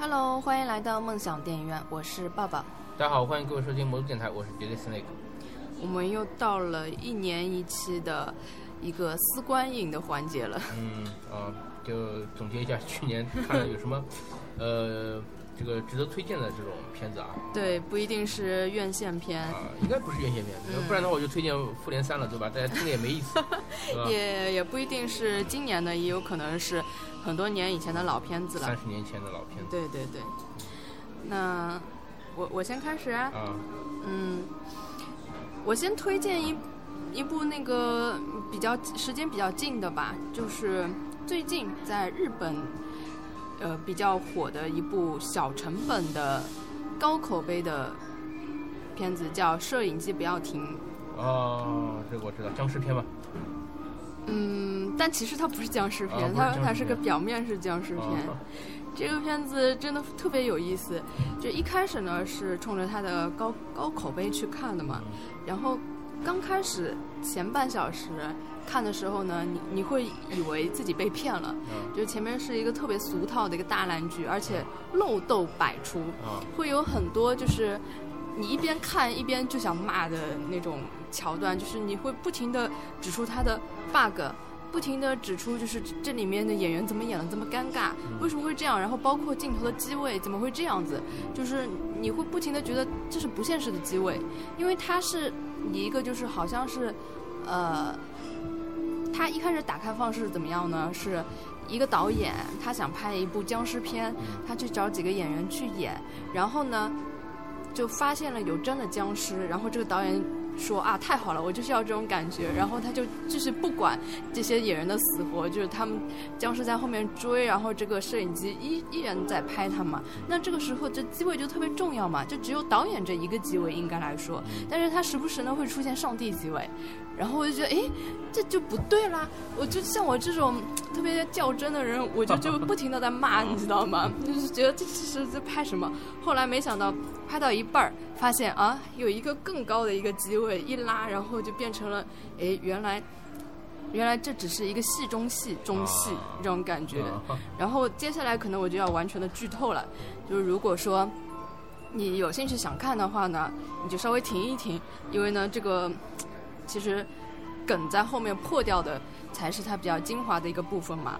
Hello，欢迎来到梦想电影院，我是抱抱。大家好，欢迎各位收听魔都电台，我是杰杰斯内克。我们又到了一年一期的一个私观影的环节了。嗯啊，就总结一下去年看了有什么，呃，这个值得推荐的这种片子啊。对，不一定是院线片。啊，应该不是院线片，不然的话我就推荐《复联三》了，对吧？大家听了也没意思。也也不一定是今年的，也有可能是很多年以前的老片子了。三十年前的老片子。对对对。那我我先开始。啊。嗯。我先推荐一一部那个比较时间比较近的吧，就是最近在日本呃比较火的一部小成本的高口碑的片子，叫《摄影机不要停》。哦，这个我知道，僵尸片吧？嗯，但其实它不是僵尸片，它它是个表面是僵尸片。这个片子真的特别有意思，就一开始呢是冲着它的高高口碑去看的嘛，然后刚开始前半小时看的时候呢，你你会以为自己被骗了，就前面是一个特别俗套的一个大烂剧，而且漏洞百出，会有很多就是你一边看一边就想骂的那种桥段，就是你会不停的指出它的 bug。不停的指出，就是这里面的演员怎么演的这么尴尬，为什么会这样？然后包括镜头的机位怎么会这样子？就是你会不停的觉得这是不现实的机位，因为它是一个就是好像是，呃，他一开始打开方式怎么样呢？是一个导演他想拍一部僵尸片，他去找几个演员去演，然后呢就发现了有真的僵尸，然后这个导演。说啊，太好了，我就是要这种感觉。然后他就就是不管这些野人的死活，就是他们僵尸在后面追，然后这个摄影机依依然在拍他们。那这个时候这机位就特别重要嘛，就只有导演这一个机位应该来说，但是他时不时呢会出现上帝机位。然后我就觉得，哎，这就不对啦！我就像我这种特别较真的人，我就就不停的在骂，你知道吗？就是觉得这是在拍什么？后来没想到拍到一半儿，发现啊，有一个更高的一个机位一拉，然后就变成了，哎，原来原来这只是一个戏中戏中戏这种感觉。然后接下来可能我就要完全的剧透了，就是如果说你有兴趣想看的话呢，你就稍微停一停，因为呢这个。其实，梗在后面破掉的才是它比较精华的一个部分嘛。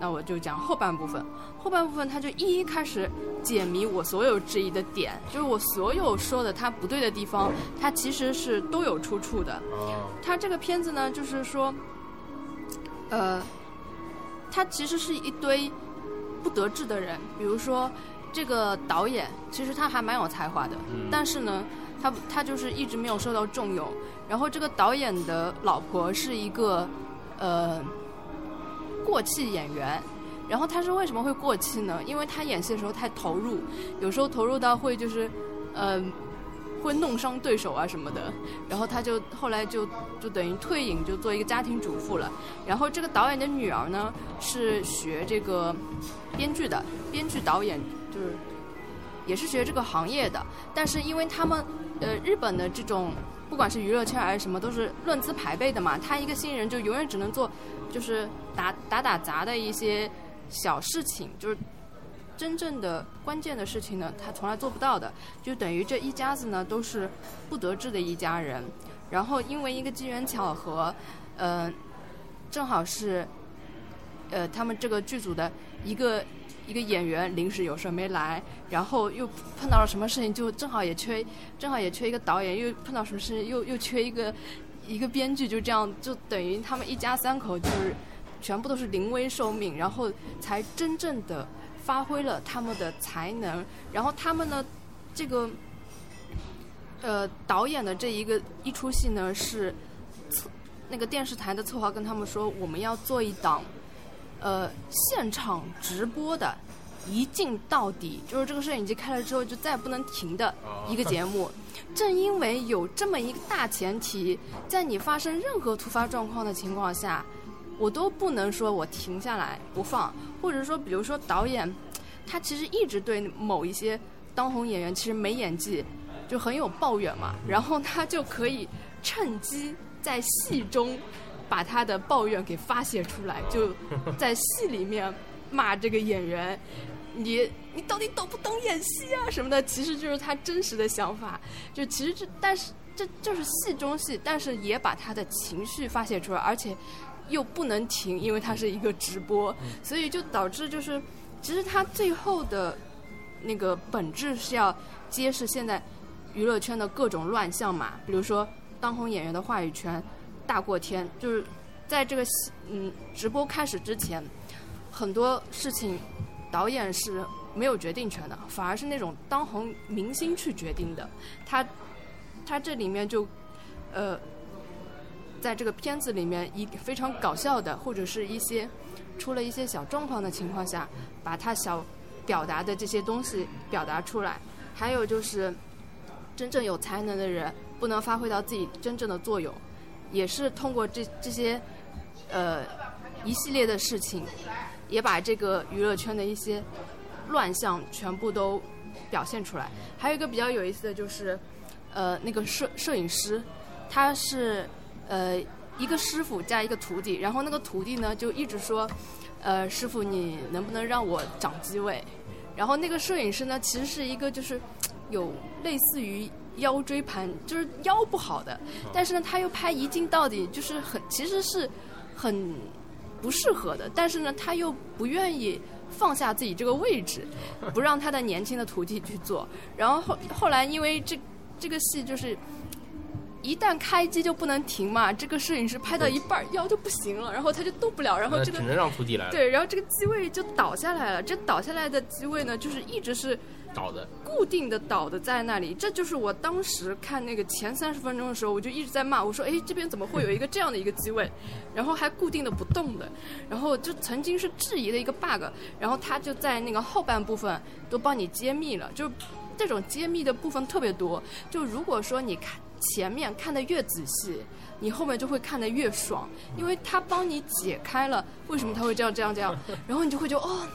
那我就讲后半部分，后半部分它就一一开始解谜我所有质疑的点，就是我所有说的它不对的地方，它其实是都有出处的。他这个片子呢，就是说，呃，它其实是一堆不得志的人，比如说这个导演，其实他还蛮有才华的，但是呢。他他就是一直没有受到重用，然后这个导演的老婆是一个呃过气演员，然后他是为什么会过气呢？因为他演戏的时候太投入，有时候投入到会就是呃会弄伤对手啊什么的，然后他就后来就就等于退隐，就做一个家庭主妇了。然后这个导演的女儿呢是学这个编剧的，编剧导演就是也是学这个行业的，但是因为他们。呃，日本的这种不管是娱乐圈还是什么，都是论资排辈的嘛。他一个新人就永远只能做，就是打打打杂的一些小事情，就是真正的关键的事情呢，他从来做不到的。就等于这一家子呢都是不得志的一家人。然后因为一个机缘巧合，呃，正好是呃他们这个剧组的一个。一个演员临时有事没来，然后又碰到了什么事情，就正好也缺，正好也缺一个导演，又碰到什么事情，又又缺一个一个编剧，就这样，就等于他们一家三口就是全部都是临危受命，然后才真正的发挥了他们的才能。然后他们呢，这个呃导演的这一个一出戏呢是那个电视台的策划跟他们说，我们要做一档。呃，现场直播的，一镜到底，就是这个摄影机开了之后就再也不能停的一个节目。正因为有这么一个大前提，在你发生任何突发状况的情况下，我都不能说我停下来不放，或者说，比如说导演，他其实一直对某一些当红演员其实没演技，就很有抱怨嘛，然后他就可以趁机在戏中。把他的抱怨给发泄出来，就 在戏里面骂这个演员，你你到底懂不懂演戏啊什么的，其实就是他真实的想法。就其实这，但是这就是戏中戏，但是也把他的情绪发泄出来，而且又不能停，因为它是一个直播，所以就导致就是，其实他最后的那个本质是要揭示现在娱乐圈的各种乱象嘛，比如说当红演员的话语权大过天，就是在这个嗯直播开始之前，很多事情。导演是没有决定权的，反而是那种当红明星去决定的。他，他这里面就，呃，在这个片子里面，一非常搞笑的，或者是一些出了一些小状况的情况下，把他想表达的这些东西表达出来。还有就是，真正有才能的人不能发挥到自己真正的作用，也是通过这这些，呃，一系列的事情。也把这个娱乐圈的一些乱象全部都表现出来。还有一个比较有意思的就是，呃，那个摄摄影师，他是呃一个师傅加一个徒弟，然后那个徒弟呢就一直说，呃，师傅你能不能让我长机位？然后那个摄影师呢其实是一个就是有类似于腰椎盘，就是腰不好的，但是呢他又拍一镜到底，就是很其实是很。不适合的，但是呢，他又不愿意放下自己这个位置，不让他的年轻的徒弟去做。然后后后来，因为这这个戏就是一旦开机就不能停嘛，这个摄影师拍到一半腰就不行了，然后他就动不了，然后这个只能让徒弟来。对，然后这个机位就倒下来了。这倒下来的机位呢，就是一直是。倒的，固定的倒的在那里，这就是我当时看那个前三十分钟的时候，我就一直在骂，我说，哎，这边怎么会有一个这样的一个机位，然后还固定的不动的，然后就曾经是质疑的一个 bug，然后他就在那个后半部分都帮你揭秘了，就这种揭秘的部分特别多，就如果说你看前面看的越仔细，你后面就会看的越爽，因为他帮你解开了为什么他会这样这样这样，然后你就会觉得哦。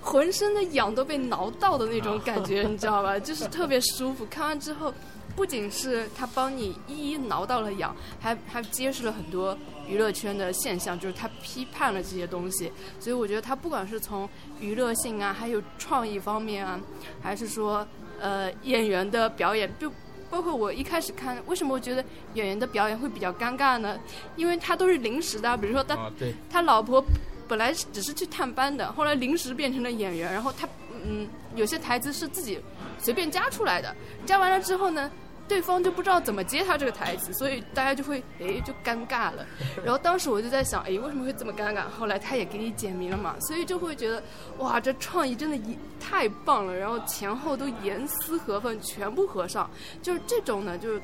浑身的痒都被挠到的那种感觉，你知道吧？就是特别舒服。看完之后，不仅是他帮你一一挠到了痒，还还揭示了很多娱乐圈的现象，就是他批判了这些东西。所以我觉得他不管是从娱乐性啊，还有创意方面啊，还是说呃演员的表演，就包括我一开始看，为什么我觉得演员的表演会比较尴尬呢？因为他都是临时的，比如说他他老婆。本来只是去探班的，后来临时变成了演员，然后他嗯，有些台词是自己随便加出来的，加完了之后呢，对方就不知道怎么接他这个台词，所以大家就会哎就尴尬了。然后当时我就在想，哎为什么会这么尴尬？后来他也给你解谜了嘛，所以就会觉得哇，这创意真的太棒了，然后前后都严丝合缝，全部合上，就是这种呢，就是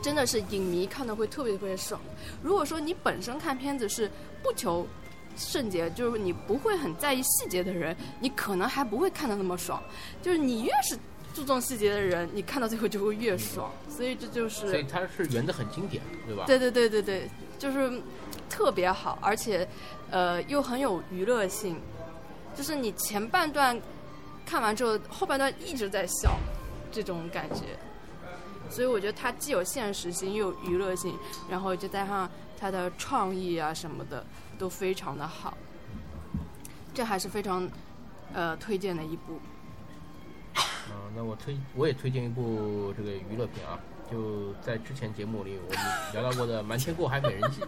真的是影迷看的会特别特别爽。如果说你本身看片子是不求。圣洁就是你不会很在意细节的人，你可能还不会看的那么爽。就是你越是注重细节的人，你看到最后就会越爽。所以这就是，所以它是圆的很经典，对吧？对对对对对，就是特别好，而且呃又很有娱乐性。就是你前半段看完之后，后半段一直在笑，这种感觉。所以我觉得它既有现实性，又有娱乐性，然后就加上它的创意啊什么的。都非常的好，这还是非常呃推荐的一部。啊，那我推我也推荐一部这个娱乐片啊，就在之前节目里我们聊到过的《瞒天过海：美人计》。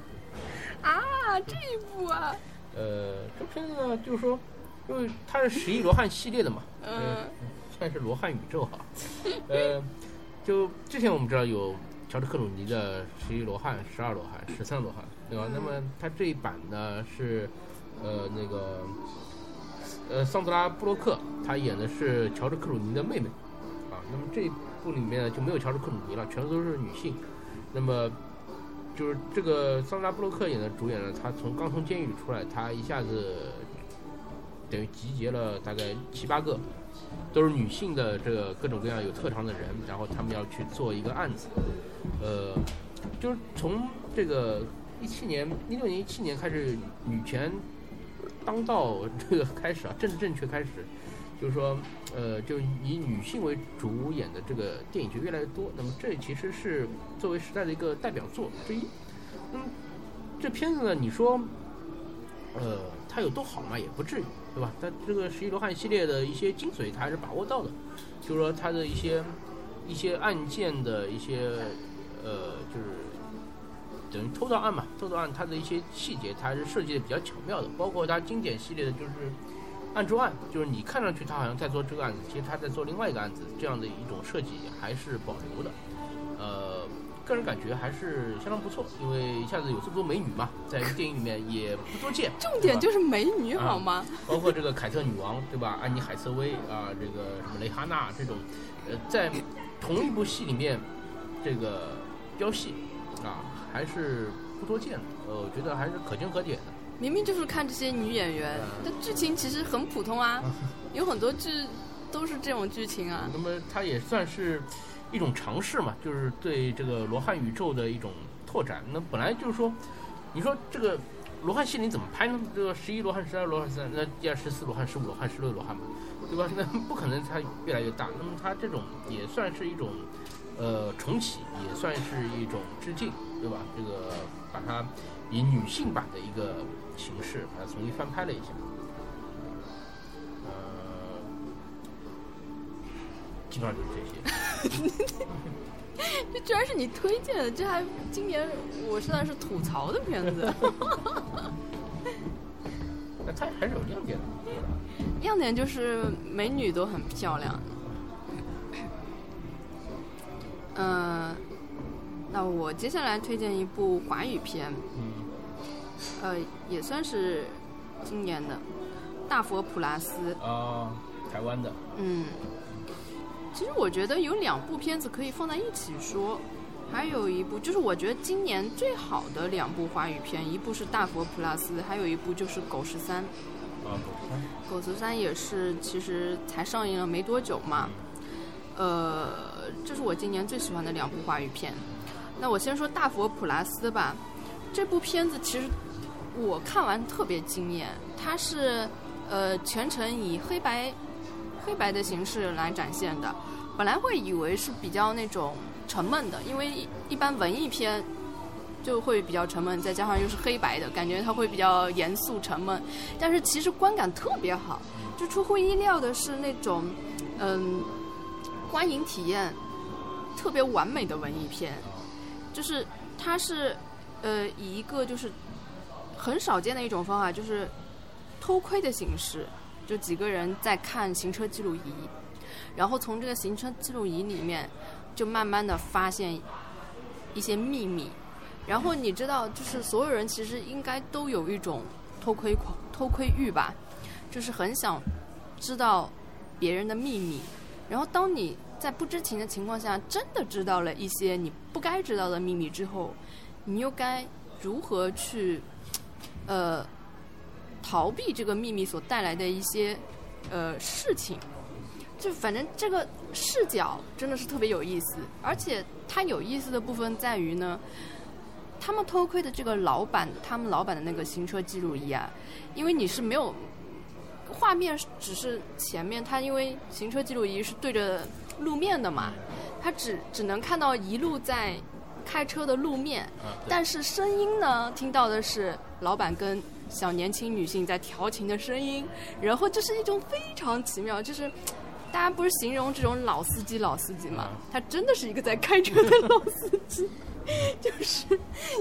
啊，这一部啊。呃，这片子呢，就是说，因为它是十一罗汉系列的嘛，嗯，算是罗汉宇宙哈。呃，就之前我们知道有乔治克鲁尼的《十一罗汉》《十二罗汉》《十三罗汉》。对吧？那么他这一版呢是，呃，那个，呃，桑德拉布洛克，她演的是乔治克鲁尼的妹妹，啊，那么这一部里面呢就没有乔治克鲁尼了，全都是女性。那么就是这个桑德拉布洛克演的主演呢，他从刚从监狱里出来，他一下子等于集结了大概七八个，都是女性的这个各种各样有特长的人，然后他们要去做一个案子，呃，就是从这个。一七年、一六年、一七年开始，女权当道这个开始啊，政治正确开始，就是说，呃，就以女性为主演的这个电影就越来越多。那么这其实是作为时代的一个代表作之一。嗯，这片子呢，你说，呃，它有多好嘛？也不至于，对对吧？它这个十一罗汉系列的一些精髓，它还是把握到的，就是说它的一些一些案件的一些呃，就是等于偷盗案嘛，偷盗案它的一些细节，它还是设计的比较巧妙的，包括它经典系列的就是案中案，就是你看上去他好像在做这个案子，其实他在做另外一个案子，这样的一种设计还是保留的，呃。个人感觉还是相当不错，因为一下子有这么多美女嘛，在电影里面也不多见。重点就是美女好吗？包括这个凯特女王对吧？安妮海瑟薇啊，这个什么蕾哈娜这种，呃，在同一部戏里面这个飙戏啊，还是不多见的。呃，我觉得还是可圈可点的。明明就是看这些女演员，但剧情其实很普通啊，有很多剧都是这种剧情啊。那么它也算是。一种尝试嘛，就是对这个罗汉宇宙的一种拓展。那本来就是说，你说这个罗汉系列怎么拍呢？这个十一罗汉、十二罗汉、三，那第二十四罗汉、十五罗汉、十六罗汉嘛，对吧？那 不可能它越来越大。那么它这种也算是一种呃重启，也算是一种致敬，对吧？这个把它以女性版的一个形式把它重新翻拍了一下。基本上就是这些。这居然是你推荐的，这还今年我算是吐槽的片子。那它还是有亮点的。亮点就是美女都很漂亮。嗯，那我接下来推荐一部华语片。嗯。呃，也算是今年的《大佛普拉斯》。啊，台湾的。嗯。其实我觉得有两部片子可以放在一起说，还有一部就是我觉得今年最好的两部华语片，一部是《大佛普拉斯》，还有一部就是《狗十三》。啊，狗十三。狗十三也是，其实才上映了没多久嘛。呃，这是我今年最喜欢的两部华语片。那我先说《大佛普拉斯》吧，这部片子其实我看完特别惊艳，它是呃全程以黑白。黑白的形式来展现的，本来会以为是比较那种沉闷的，因为一般文艺片就会比较沉闷，再加上又是黑白的，感觉它会比较严肃沉闷。但是其实观感特别好，就出乎意料的是那种嗯，观影体验特别完美的文艺片，就是它是呃以一个就是很少见的一种方法，就是偷窥的形式。就几个人在看行车记录仪，然后从这个行车记录仪里面，就慢慢的发现一些秘密。然后你知道，就是所有人其实应该都有一种偷窥狂、偷窥欲吧，就是很想知道别人的秘密。然后当你在不知情的情况下，真的知道了一些你不该知道的秘密之后，你又该如何去呃？逃避这个秘密所带来的一些呃事情，就反正这个视角真的是特别有意思，而且它有意思的部分在于呢，他们偷窥的这个老板，他们老板的那个行车记录仪啊，因为你是没有画面，只是前面，它因为行车记录仪是对着路面的嘛，他只只能看到一路在开车的路面，但是声音呢，听到的是老板跟。小年轻女性在调情的声音，然后这是一种非常奇妙，就是 大家不是形容这种老司机老司机嘛，他真的是一个在开车的老司机，就是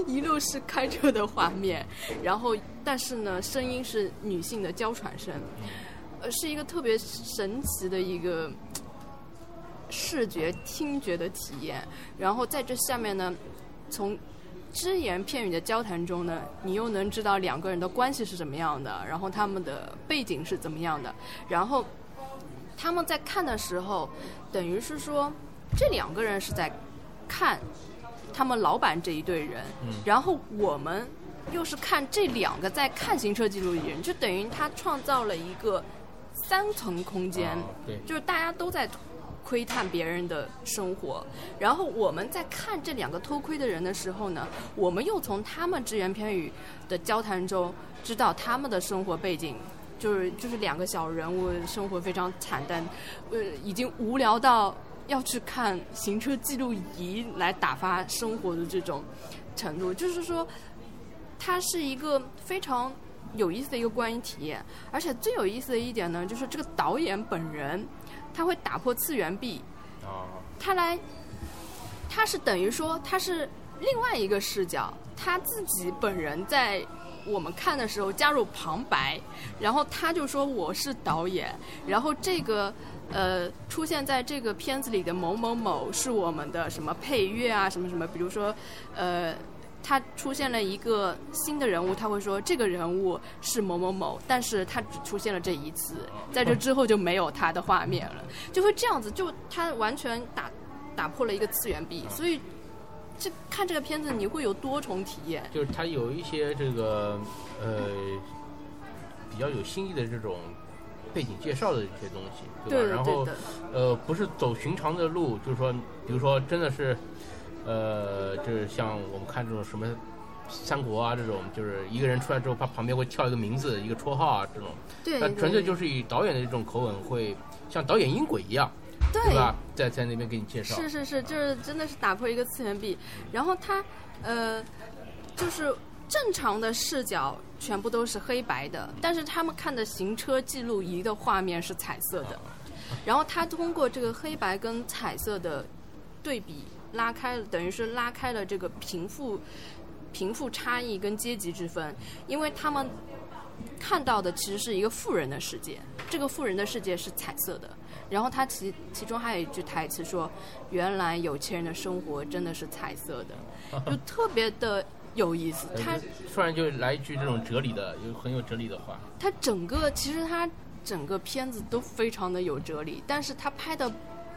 一路是开车的画面，然后但是呢，声音是女性的娇喘声，呃，是一个特别神奇的一个视觉听觉的体验，然后在这下面呢，从。只言片语的交谈中呢，你又能知道两个人的关系是怎么样的，然后他们的背景是怎么样的，然后他们在看的时候，等于是说这两个人是在看他们老板这一对人，然后我们又是看这两个在看行车记录仪人，就等于他创造了一个三层空间，就是大家都在。窥探别人的生活，然后我们在看这两个偷窥的人的时候呢，我们又从他们只言片语的交谈中知道他们的生活背景，就是就是两个小人物生活非常惨淡，呃，已经无聊到要去看行车记录仪来打发生活的这种程度，就是说，它是一个非常有意思的一个观影体验。而且最有意思的一点呢，就是这个导演本人，他会打破次元壁，他来，他是等于说他是另外一个视角，他自己本人在我们看的时候加入旁白，然后他就说我是导演，然后这个。呃，出现在这个片子里的某某某是我们的什么配乐啊，什么什么？比如说，呃，他出现了一个新的人物，他会说这个人物是某某某，但是他只出现了这一次，在这之后就没有他的画面了，就会这样子，就他完全打打破了一个次元壁，所以这看这个片子你会有多重体验。就是他有一些这个呃比较有新意的这种。背景介绍的一些东西，对吧？然后，呃，不是走寻常的路，就是说，比如说，真的是，呃，就是像我们看这种什么三国啊这种，就是一个人出来之后，他旁边会跳一个名字、一个绰号啊这种，对，他纯粹就是以导演的这种口吻，会像导演音轨一样，对。吧？在在那边给你介绍，是是是，就是真的是打破一个次元壁，然后他，呃，就是。正常的视角全部都是黑白的，但是他们看的行车记录仪的画面是彩色的，然后他通过这个黑白跟彩色的对比拉开，等于是拉开了这个贫富贫富差异跟阶级之分，因为他们看到的其实是一个富人的世界，这个富人的世界是彩色的，然后他其其中还有一句台词说：“原来有钱人的生活真的是彩色的”，就特别的。有意思，他突然就来一句这种哲理的，有很有哲理的话。他整个其实他整个片子都非常的有哲理，但是他拍的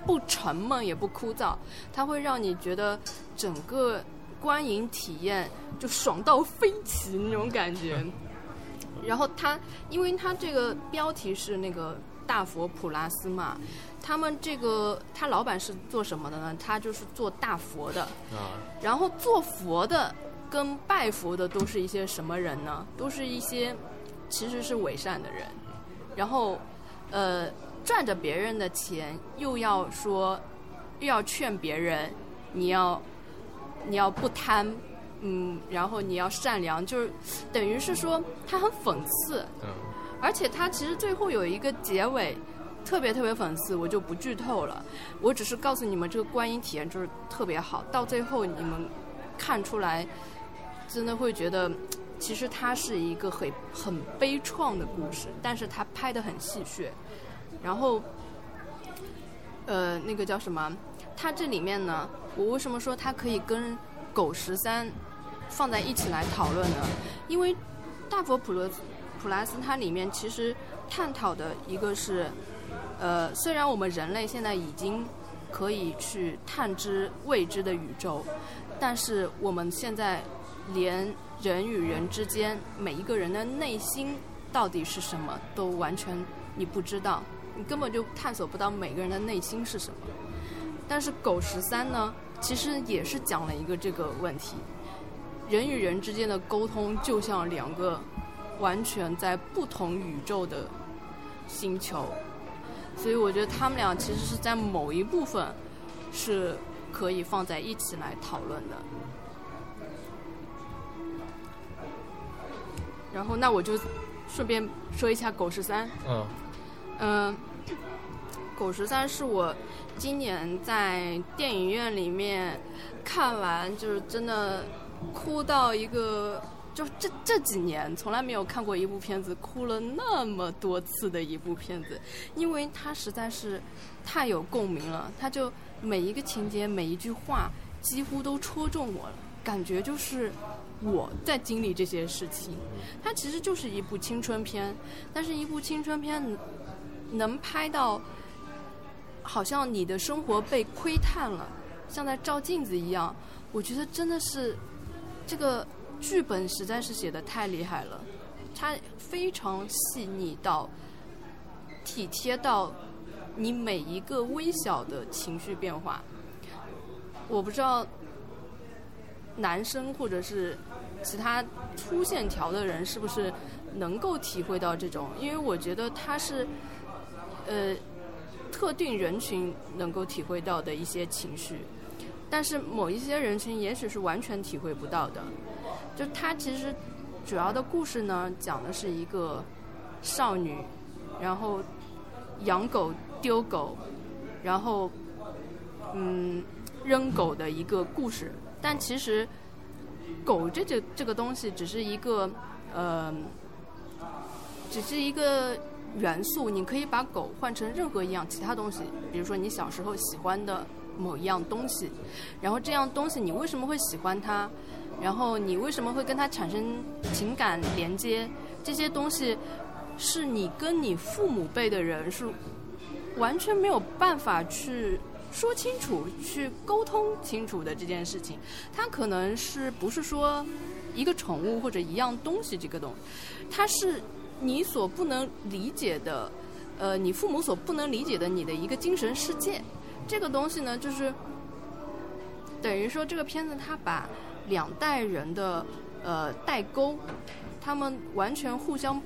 不沉闷也不枯燥，它会让你觉得整个观影体验就爽到飞起那种感觉。然后他，因为他这个标题是那个大佛普拉斯嘛，他们这个他老板是做什么的呢？他就是做大佛的。啊。然后做佛的。跟拜佛的都是一些什么人呢？都是一些其实是伪善的人，然后呃赚着别人的钱，又要说又要劝别人你要你要不贪，嗯，然后你要善良，就是等于是说他很讽刺，嗯，而且他其实最后有一个结尾特别特别讽刺，我就不剧透了，我只是告诉你们这个观影体验就是特别好，到最后你们看出来。真的会觉得，其实它是一个很很悲怆的故事，但是它拍的很戏谑。然后，呃，那个叫什么？它这里面呢，我为什么说它可以跟《狗十三》放在一起来讨论呢？因为《大佛普罗普拉斯》它里面其实探讨的一个是，呃，虽然我们人类现在已经可以去探知未知的宇宙，但是我们现在。连人与人之间，每一个人的内心到底是什么，都完全你不知道，你根本就探索不到每个人的内心是什么。但是《狗十三》呢，其实也是讲了一个这个问题：人与人之间的沟通就像两个完全在不同宇宙的星球，所以我觉得他们俩其实是在某一部分是可以放在一起来讨论的。然后，那我就顺便说一下《狗十三》。嗯。嗯，《狗十三》是我今年在电影院里面看完，就是真的哭到一个，就这这几年从来没有看过一部片子哭了那么多次的一部片子，因为它实在是太有共鸣了。它就每一个情节、每一句话，几乎都戳中我了，感觉就是。我在经历这些事情，它其实就是一部青春片，但是一部青春片能拍到，好像你的生活被窥探了，像在照镜子一样。我觉得真的是这个剧本实在是写的太厉害了，它非常细腻到体贴到你每一个微小的情绪变化。我不知道男生或者是。其他粗线条的人是不是能够体会到这种？因为我觉得它是，呃，特定人群能够体会到的一些情绪，但是某一些人群也许是完全体会不到的。就他其实主要的故事呢，讲的是一个少女，然后养狗丢狗，然后嗯扔狗的一个故事。但其实狗这这这个东西只是一个呃，只是一个元素。你可以把狗换成任何一样其他东西，比如说你小时候喜欢的某一样东西，然后这样东西你为什么会喜欢它？然后你为什么会跟它产生情感连接？这些东西是你跟你父母辈的人是完全没有办法去说清楚、去沟通清楚的这件事情。它可能是不是说一个宠物或者一样东西这个东，它是你所不能理解的，呃，你父母所不能理解的你的一个精神世界。这个东西呢，就是等于说这个片子它把。两代人的呃代沟，他们完全互相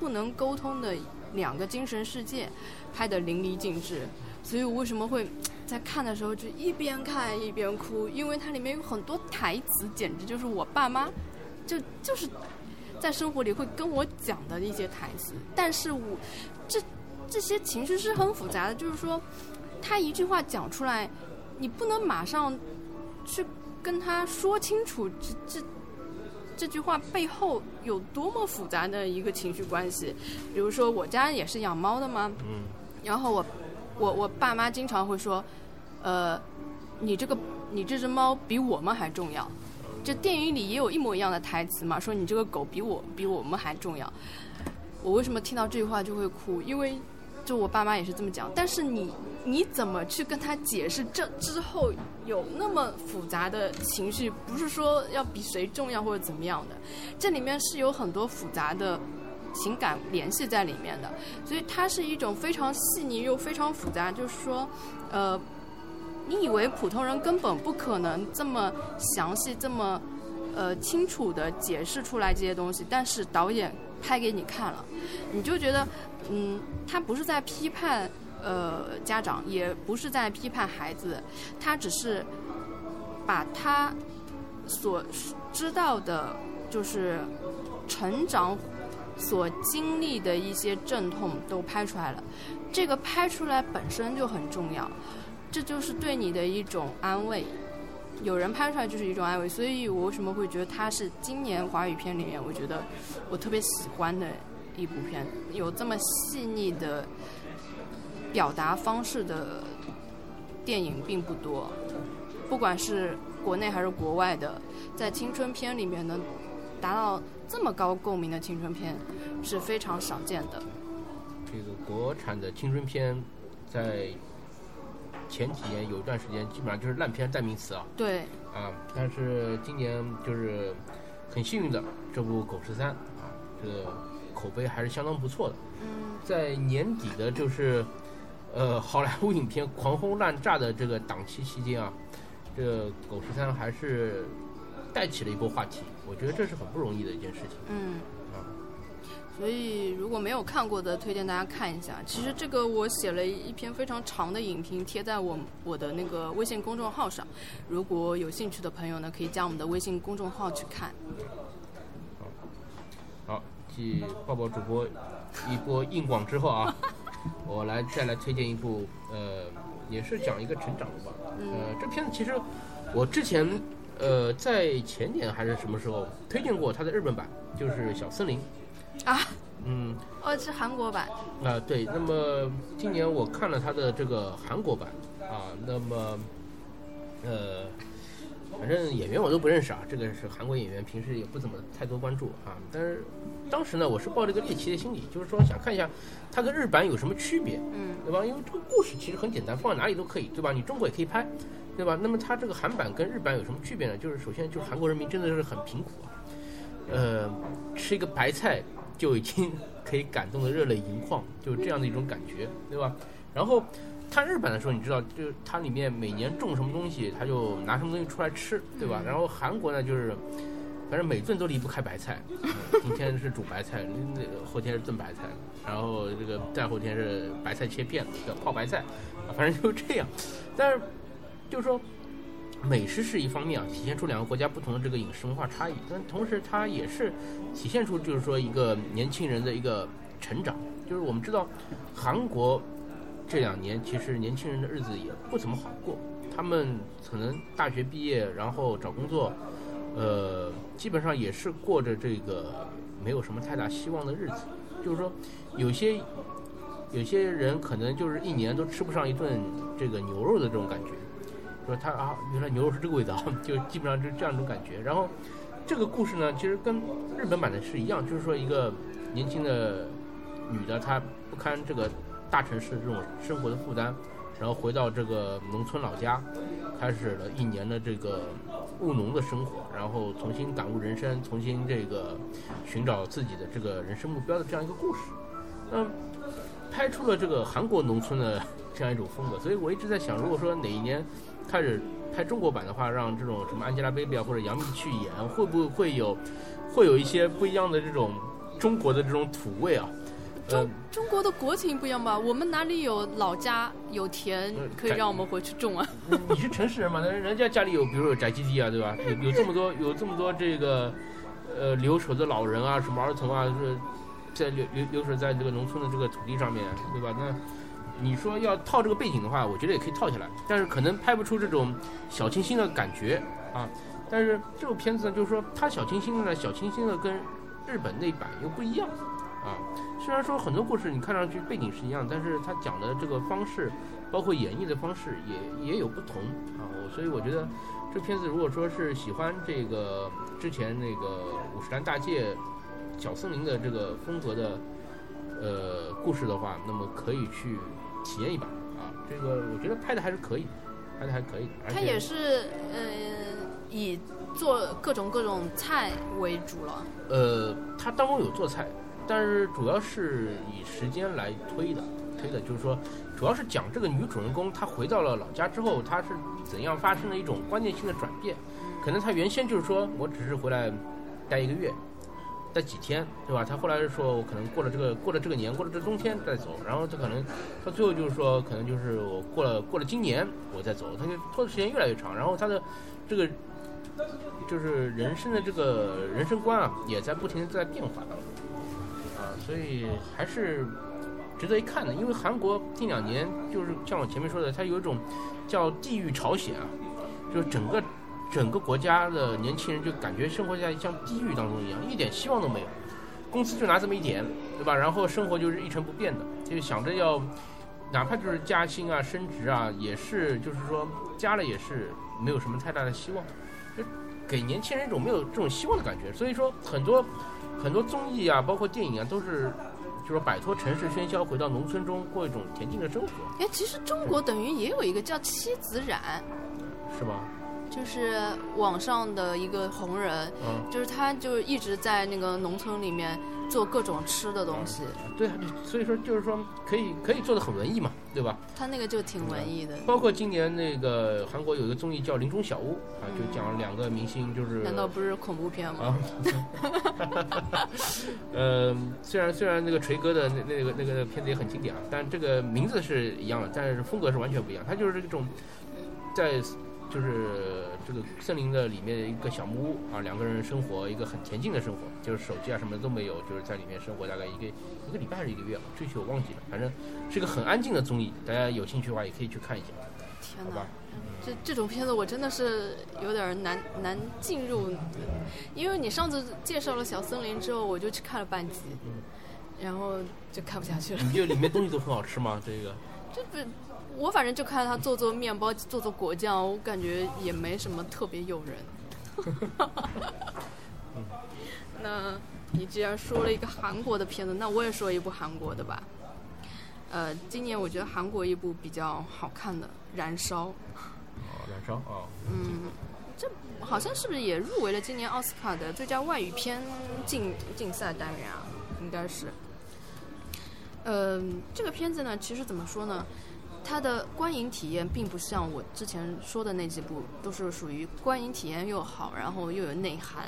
不能沟通的两个精神世界，拍得淋漓尽致。所以我为什么会在看的时候就一边看一边哭？因为它里面有很多台词，简直就是我爸妈就就是在生活里会跟我讲的一些台词。但是我这这些情绪是很复杂的，就是说他一句话讲出来，你不能马上去。跟他说清楚这这这句话背后有多么复杂的一个情绪关系，比如说我家也是养猫的嘛，嗯，然后我我我爸妈经常会说，呃，你这个你这只猫比我们还重要，这电影里也有一模一样的台词嘛，说你这个狗比我比我们还重要，我为什么听到这句话就会哭？因为就我爸妈也是这么讲，但是你。你怎么去跟他解释这之后有那么复杂的情绪？不是说要比谁重要或者怎么样的，这里面是有很多复杂的情感联系在里面的，所以它是一种非常细腻又非常复杂。就是说，呃，你以为普通人根本不可能这么详细、这么呃清楚的解释出来这些东西，但是导演拍给你看了，你就觉得，嗯，他不是在批判。呃，家长也不是在批判孩子，他只是把他所知道的，就是成长所经历的一些阵痛都拍出来了。这个拍出来本身就很重要，这就是对你的一种安慰。有人拍出来就是一种安慰，所以我为什么会觉得它是今年华语片里面，我觉得我特别喜欢的一部片，有这么细腻的。表达方式的电影并不多，不管是国内还是国外的，在青春片里面能达到这么高共鸣的青春片是非常少见的。这个国产的青春片在前几年有一段时间基本上就是烂片代名词啊。对。啊，但是今年就是很幸运的，这部《狗十三》啊，这个口碑还是相当不错的。嗯。在年底的就是。呃，好莱坞影片狂轰滥炸的这个档期期间啊，这个《狗十三》还是带起了一波话题。我觉得这是很不容易的一件事情。嗯。啊。所以如果没有看过的，推荐大家看一下。其实这个我写了一篇非常长的影评，贴在我我的那个微信公众号上。如果有兴趣的朋友呢，可以加我们的微信公众号去看。好，继抱抱主播一波硬广之后啊。我来再来推荐一部，呃，也是讲一个成长的吧。呃，这片子其实我之前呃在前年还是什么时候推荐过它的日本版，就是《小森林》啊。嗯。哦，是韩国版。啊，对。那么今年我看了他的这个韩国版啊，那么呃。反正演员我都不认识啊，这个是韩国演员，平时也不怎么太多关注啊。但是当时呢，我是抱着一个猎奇的心理，就是说想看一下它跟日版有什么区别，嗯，对吧？因为这个故事其实很简单，放在哪里都可以，对吧？你中国也可以拍，对吧？那么它这个韩版跟日版有什么区别呢？就是首先就是韩国人民真的是很贫苦啊，呃，吃一个白菜就已经可以感动的热泪盈眶，就是这样的一种感觉，对吧？然后。看日本的时候，你知道，就是它里面每年种什么东西，它就拿什么东西出来吃，对吧？然后韩国呢，就是反正每顿都离不开白菜，今天是煮白菜，那后天是炖白菜，然后这个再后天是白菜切片，叫泡白菜，反正就这样。但是就是说，美食是一方面啊，体现出两个国家不同的这个饮食文化差异，但同时它也是体现出就是说一个年轻人的一个成长。就是我们知道，韩国这两年其实年轻人的日子也不怎么好过，他们可能大学毕业然后找工作，呃，基本上也是过着这个没有什么太大希望的日子。就是说，有些有些人可能就是一年都吃不上一顿这个牛肉的这种感觉。说他啊，原来牛肉是这个味道，就基本上就是这样一种感觉。然后，这个故事呢，其实跟日本版的是一样，就是说一个年轻的女的，她不堪这个大城市这种生活的负担，然后回到这个农村老家，开始了一年的这个务农的生活，然后重新感悟人生，重新这个寻找自己的这个人生目标的这样一个故事。嗯，拍出了这个韩国农村的这样一种风格。所以我一直在想，如果说哪一年。开始拍中国版的话，让这种什么 Angelababy 啊或者杨幂去演，会不会会有，会有一些不一样的这种中国的这种土味啊？中中国的国情不一样吧？我们哪里有老家有田可以让我们回去种啊？你是城市人嘛？那人家家里有，比如有宅基地啊，对吧？有有这么多有这么多这个呃留守的老人啊，什么儿童啊，是在留留留守在这个农村的这个土地上面，对吧？那。你说要套这个背景的话，我觉得也可以套下来，但是可能拍不出这种小清新的感觉啊。但是这部片子呢，就是说它小清新的呢，小清新的跟日本那版又不一样啊。虽然说很多故事你看上去背景是一样，但是它讲的这个方式，包括演绎的方式也也有不同啊。我所以我觉得这片子如果说是喜欢这个之前那个五十岚大介小森林的这个风格的呃故事的话，那么可以去。体验一把啊，这个我觉得拍的还是可以，拍的还可以。它也是呃以做各种各种菜为主了。呃，它当中有做菜，但是主要是以时间来推的，推的就是说，主要是讲这个女主人公她回到了老家之后，她是怎样发生了一种关键性的转变。可能她原先就是说我只是回来待一个月。待几天，对吧？他后来说，我可能过了这个过了这个年，过了这冬天再走。然后他可能到最后就是说，可能就是我过了过了今年我再走。他就拖的时间越来越长。然后他的这个就是人生的这个人生观啊，也在不停的在变化当中啊，所以还是值得一看的。因为韩国近两年就是像我前面说的，它有一种叫地域朝鲜啊，就是整个。整个国家的年轻人就感觉生活在像地狱当中一样，一点希望都没有，工资就拿这么一点，对吧？然后生活就是一成不变的，就想着要，哪怕就是加薪啊、升职啊，也是就是说加了也是没有什么太大的希望，就给年轻人一种没有这种希望的感觉。所以说很多很多综艺啊，包括电影啊，都是就是摆脱城市喧嚣，回到农村中过一种恬静的生活。哎，其实中国等于也有一个叫妻子染，是吧？就是网上的一个红人，就是他，就是一直在那个农村里面做各种吃的东西。对啊，所以说就是说可以可以做的很文艺嘛，对吧？他那个就挺文艺的。包括今年那个韩国有一个综艺叫《林中小屋》，啊，就讲两个明星，就是难道不是恐怖片吗？啊，呃，虽然虽然那个锤哥的那那个那个片子也很经典啊，但这个名字是一样的，但是风格是完全不一样。他就是这种在。就是这个森林的里面的一个小木屋啊，两个人生活一个很恬静的生活，就是手机啊什么都没有，就是在里面生活大概一个一个礼拜还是一个月，具体我忘记了，反正是一个很安静的综艺，大家有兴趣的话也可以去看一下。天哪，这这种片子我真的是有点难难进入，因为你上次介绍了小森林之后，我就去看了半集，然后就看不下去了。你觉得里面东西都很好吃吗？这个？这不。我反正就看他做做面包，做做果酱，我感觉也没什么特别诱人。那你既然说了一个韩国的片子，那我也说一部韩国的吧。呃，今年我觉得韩国一部比较好看的《燃烧》。哦，燃烧哦。嗯，这好像是不是也入围了今年奥斯卡的最佳外语片竞竞赛单元啊？应该是。嗯，这个片子呢，其实怎么说呢？它的观影体验并不像我之前说的那几部，都是属于观影体验又好，然后又有内涵。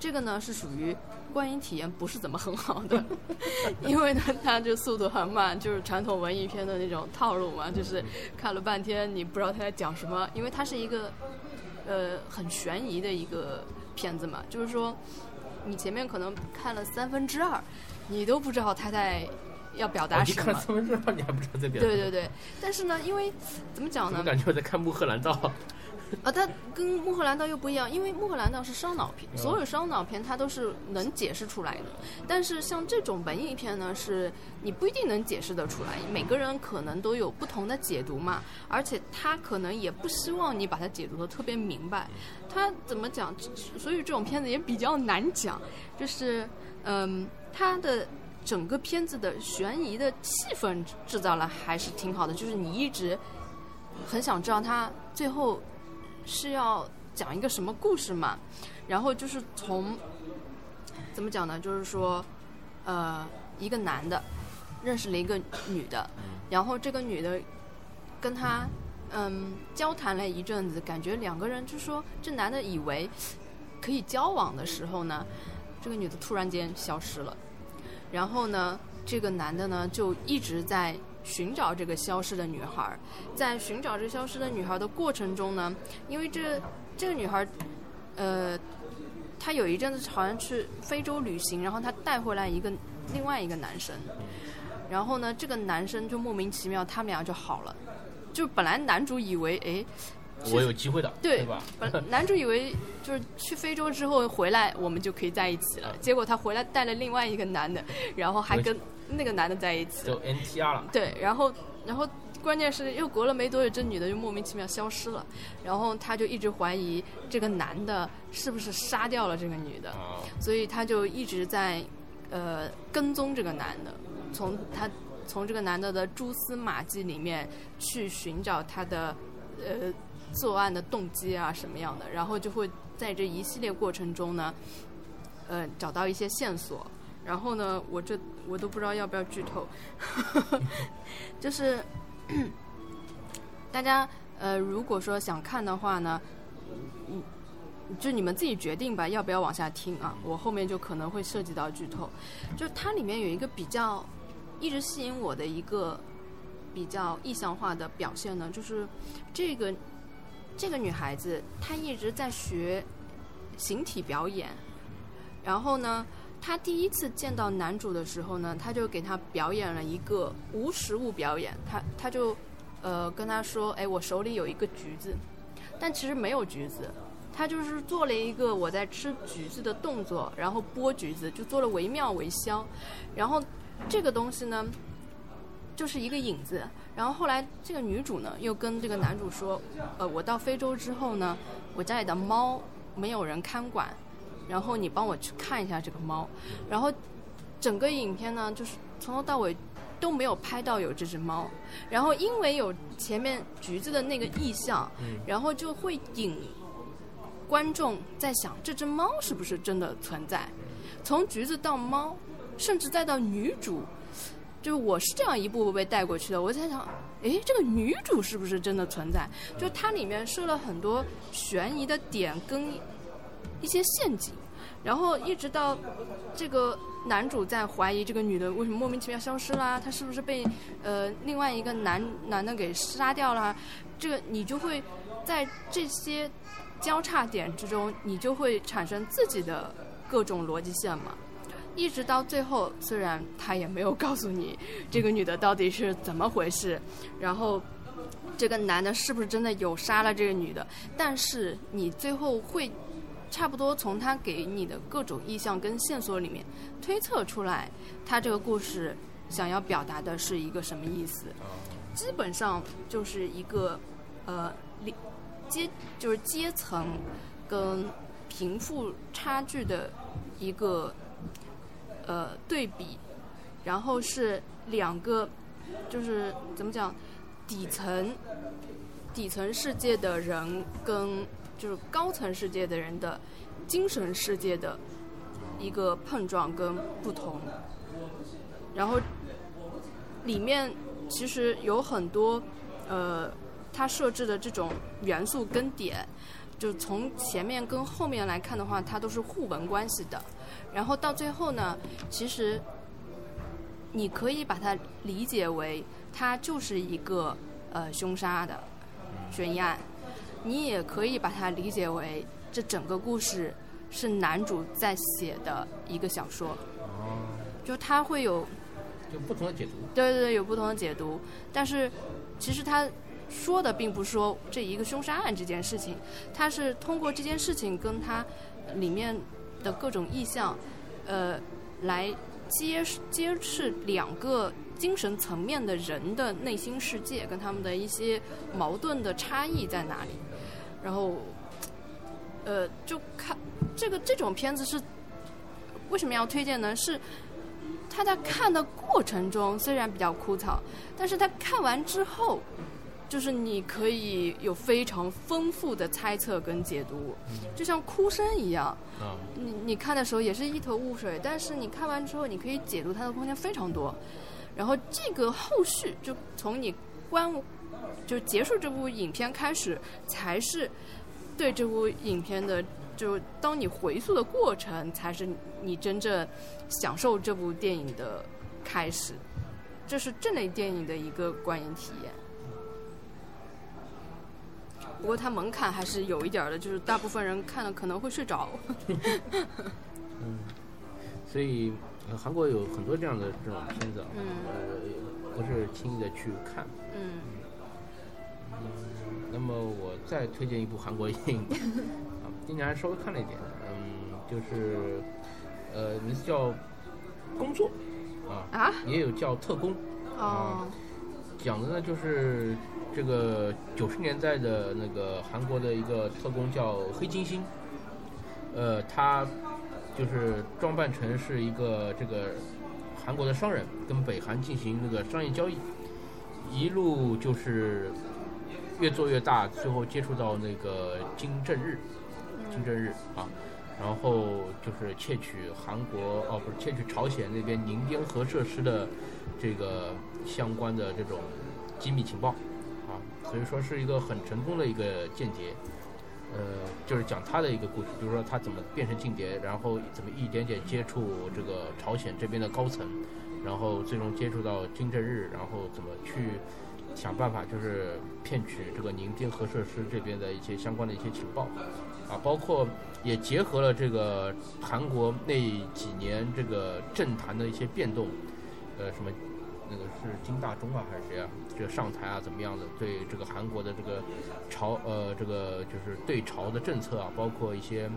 这个呢是属于观影体验不是怎么很好的，因为呢它就速度很慢，就是传统文艺片的那种套路嘛，就是看了半天你不知道他在讲什么，因为它是一个呃很悬疑的一个片子嘛，就是说你前面可能看了三分之二，你都不知道他在要表达什么。你看三分之二，你还不知道在表达？对对对，但是呢，因为怎么讲呢？我感觉我在看《穆赫兰道》。啊，它跟《穆赫兰道》又不一样，因为《穆赫兰道》是烧脑片，所有烧脑片它都是能解释出来的。但是像这种文艺片呢，是你不一定能解释得出来，每个人可能都有不同的解读嘛。而且他可能也不希望你把它解读的特别明白。他怎么讲？所以这种片子也比较难讲。就是，嗯，他的整个片子的悬疑的气氛制造了还是挺好的，就是你一直很想知道他最后。是要讲一个什么故事嘛？然后就是从怎么讲呢？就是说，呃，一个男的认识了一个女的，然后这个女的跟他嗯交谈了一阵子，感觉两个人就说这男的以为可以交往的时候呢，这个女的突然间消失了，然后呢，这个男的呢就一直在。寻找这个消失的女孩，在寻找这消失的女孩的过程中呢，因为这这个女孩，呃，她有一阵子好像去非洲旅行，然后她带回来一个另外一个男生，然后呢，这个男生就莫名其妙，他们俩就好了，就本来男主以为，哎，我有机会的，对吧？本男主以为就是去非洲之后回来，我们就可以在一起了，结果他回来带了另外一个男的，然后还跟。那个男的在一起，就 NTR 了。对，然后，然后关键是又隔了没多久，这女的就莫名其妙消失了，然后他就一直怀疑这个男的是不是杀掉了这个女的，所以他就一直在呃跟踪这个男的，从他从这个男的的蛛丝马迹里面去寻找他的呃作案的动机啊什么样的，然后就会在这一系列过程中呢，呃找到一些线索。然后呢，我这我都不知道要不要剧透，就是 大家呃，如果说想看的话呢，嗯，就你们自己决定吧，要不要往下听啊？我后面就可能会涉及到剧透。就是它里面有一个比较一直吸引我的一个比较意象化的表现呢，就是这个这个女孩子她一直在学形体表演，然后呢。她第一次见到男主的时候呢，她就给他表演了一个无实物表演。他他就，呃，跟他说：“哎，我手里有一个橘子，但其实没有橘子。他就是做了一个我在吃橘子的动作，然后剥橘子，就做了惟妙惟肖。然后这个东西呢，就是一个影子。然后后来这个女主呢，又跟这个男主说：，呃，我到非洲之后呢，我家里的猫没有人看管。”然后你帮我去看一下这个猫，然后整个影片呢，就是从头到尾都没有拍到有这只猫。然后因为有前面橘子的那个意象，然后就会引观众在想这只猫是不是真的存在。从橘子到猫，甚至再到女主，就我是这样一步步被带过去的。我在想，哎，这个女主是不是真的存在？就它里面设了很多悬疑的点跟。一些陷阱，然后一直到这个男主在怀疑这个女的为什么莫名其妙消失啦，她是不是被呃另外一个男男的给杀掉了？这个你就会在这些交叉点之中，你就会产生自己的各种逻辑线嘛。一直到最后，虽然他也没有告诉你这个女的到底是怎么回事，然后这个男的是不是真的有杀了这个女的，但是你最后会。差不多从他给你的各种意向跟线索里面推测出来，他这个故事想要表达的是一个什么意思？基本上就是一个呃阶就是阶层跟贫富差距的一个呃对比，然后是两个就是怎么讲底层底层世界的人跟。就是高层世界的人的精神世界的一个碰撞跟不同，然后里面其实有很多呃，它设置的这种元素跟点，就从前面跟后面来看的话，它都是互文关系的。然后到最后呢，其实你可以把它理解为，它就是一个呃凶杀的悬疑案。你也可以把它理解为这整个故事是男主在写的一个小说。哦，就他会有就不同的解读。对对对，有不同的解读。但是其实他说的并不是说这一个凶杀案这件事情，他是通过这件事情跟他里面的各种意象，呃，来揭示揭示两个精神层面的人的内心世界跟他们的一些矛盾的差异在哪里。然后，呃，就看这个这种片子是为什么要推荐呢？是他在看的过程中虽然比较枯燥，但是他看完之后，就是你可以有非常丰富的猜测跟解读，就像哭声一样。啊，你你看的时候也是一头雾水，但是你看完之后，你可以解读它的空间非常多。然后这个后续就从你观就结束这部影片开始，才是对这部影片的就当你回溯的过程，才是你真正享受这部电影的开始。这是这类电影的一个观影体验。不过它门槛还是有一点的，就是大部分人看了可能会睡着。嗯，所以呃韩国有很多这样的这种片子啊，嗯。呃，不是轻易的去看。嗯。那么我再推荐一部韩国电影，啊，今年还稍微看了一点，嗯，就是呃名字叫《工作》，啊，啊？也有叫《特工》，哦。讲的呢就是这个九十年代的那个韩国的一个特工叫黑金星，呃，他就是装扮成是一个这个韩国的商人，跟北韩进行那个商业交易，一路就是越做越大，最后接触到那个金正日，金正日啊。然后就是窃取韩国哦，不是窃取朝鲜那边宁边核设施的这个相关的这种机密情报。啊，所以说是一个很成功的一个间谍。呃，就是讲他的一个故事，比如说他怎么变成间谍，然后怎么一点点接触这个朝鲜这边的高层，然后最终接触到金正日，然后怎么去想办法就是骗取这个宁边核设施这边的一些相关的一些情报，啊，包括也结合了这个韩国那几年这个政坛的一些变动，呃，什么那个是金大中啊还是谁啊？这个上台啊怎么样的？对这个韩国的这个朝呃这个就是对朝的政策啊，包括一些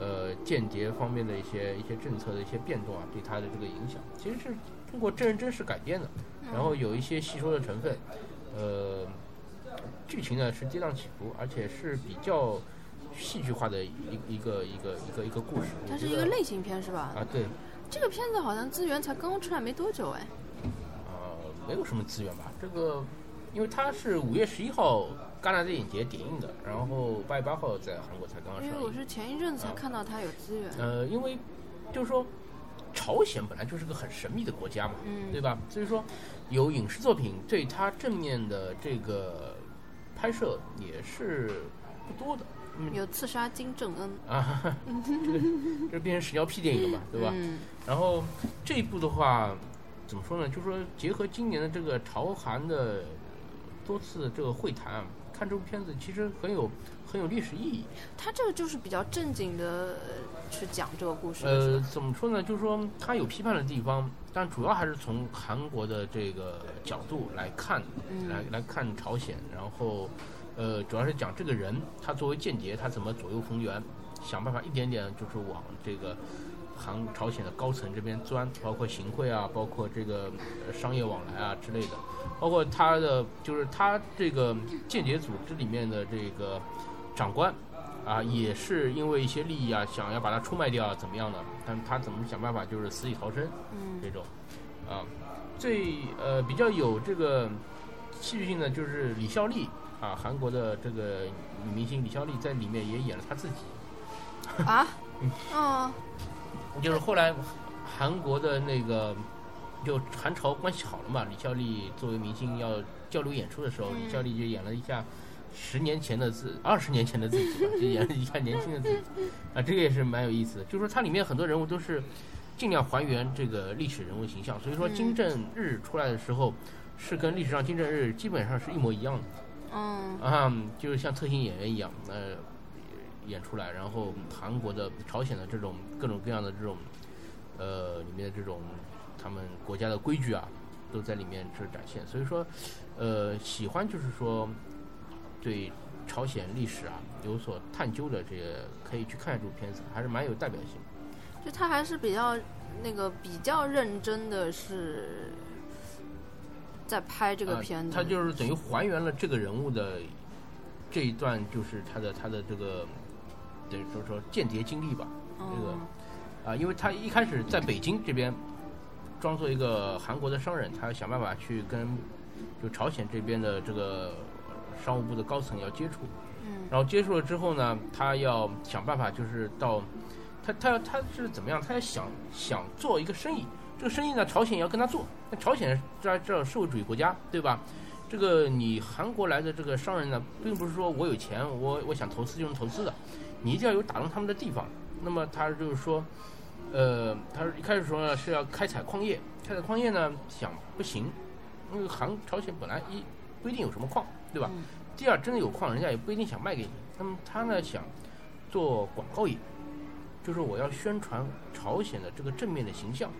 呃间谍方面的一些一些政策的一些变动啊，对他的这个影响，其实是通过真人真事改编的，然后有一些戏说的成分，呃，剧情呢是跌宕起伏，而且是比较戏剧化的一一个一个一个一个故事。它是一个类型片是吧？啊，对，这个片子好像资源才刚刚出来没多久哎。呃，没有什么资源吧？这个，因为它是五月十一号戛纳电影节点映的，然后八月八号在韩国才刚刚上映。因为我是前一阵子才看到它有资源。呃，因为就是说，朝鲜本来就是个很神秘的国家嘛，嗯对吧？所以说，有影视作品对它正面的这个拍摄也是不多的。嗯有刺杀金正恩，啊，这个这变成屎尿屁电影了嘛，对吧？嗯然后这一部的话，怎么说呢？就是说结合今年的这个朝韩的多次这个会谈啊，看这部片子其实很有很有历史意义。他这个就是比较正经的去讲这个故事，呃，怎么说呢？就是说他有批判的地方，但主要还是从韩国的这个角度来看，嗯来来看朝鲜，然后呃，主要是讲这个人他作为间谍，他怎么左右逢源，想办法一点点就是往这个韩朝鲜的高层这边钻，包括行贿啊，包括这个呃商业往来啊之类的，包括他的就是他这个间谍组织里面的这个长官。啊，也是因为一些利益啊，想要把他出卖掉啊，怎么样的？但是他怎么想办法就是死里逃生嗯。这种，啊，最呃比较有这个戏剧性的就是李孝利啊，韩国的这个女明星李孝利在里面也演了她自己，啊，哦，就是后来韩国的那个就韩朝关系好了嘛，李孝利作为明星要交流演出的时候，嗯李孝利就演了一下十年前的自，二十年前的自己吧，就演了一下年轻的自己，啊，这个也是蛮有意思的。就是说它里面很多人物都是尽量还原这个历史人物形象，所以说嗯金正日出来的时候是跟历史上金正日基本上是一模一样的。嗯啊，就是像特型演员一样，呃，演出来，然后韩国的、朝鲜的这种各种各样的这种，呃，里面的这种他们国家的规矩啊，都在里面是展现。所以说，呃，喜欢就是说对朝鲜历史啊有所探究的这些，可以去看这部片子，还是蛮有代表性。就他还是比较那个比较认真的是在拍这个片子，他就是等于还原了这个人物的这一段，就是他的他的这个等于说说间谍经历吧。这个啊，因为他一开始在北京这边装作一个韩国的商人，他要想办法去跟就朝鲜这边的这个商务部的高层要接触。嗯。然后接触了之后呢，他要想办法就是到他他他是怎么样？他要想想做一个生意。这个生意呢，朝鲜也要跟他做。那朝鲜这这社会主义国家，对吧？这个你韩国来的这个商人呢，并不是说我有钱，我我想投资就能投资的，你一定要有打动他们的地方。那么他就是说，呃，他一开始说呢是要开采矿业，开采矿业呢想不行，因为韩朝鲜本来一不一定有什么矿，对吧？第二，真的有矿，人家也不一定想卖给你。那么他呢想做广告业，就是我要宣传朝鲜的这个正面的形象。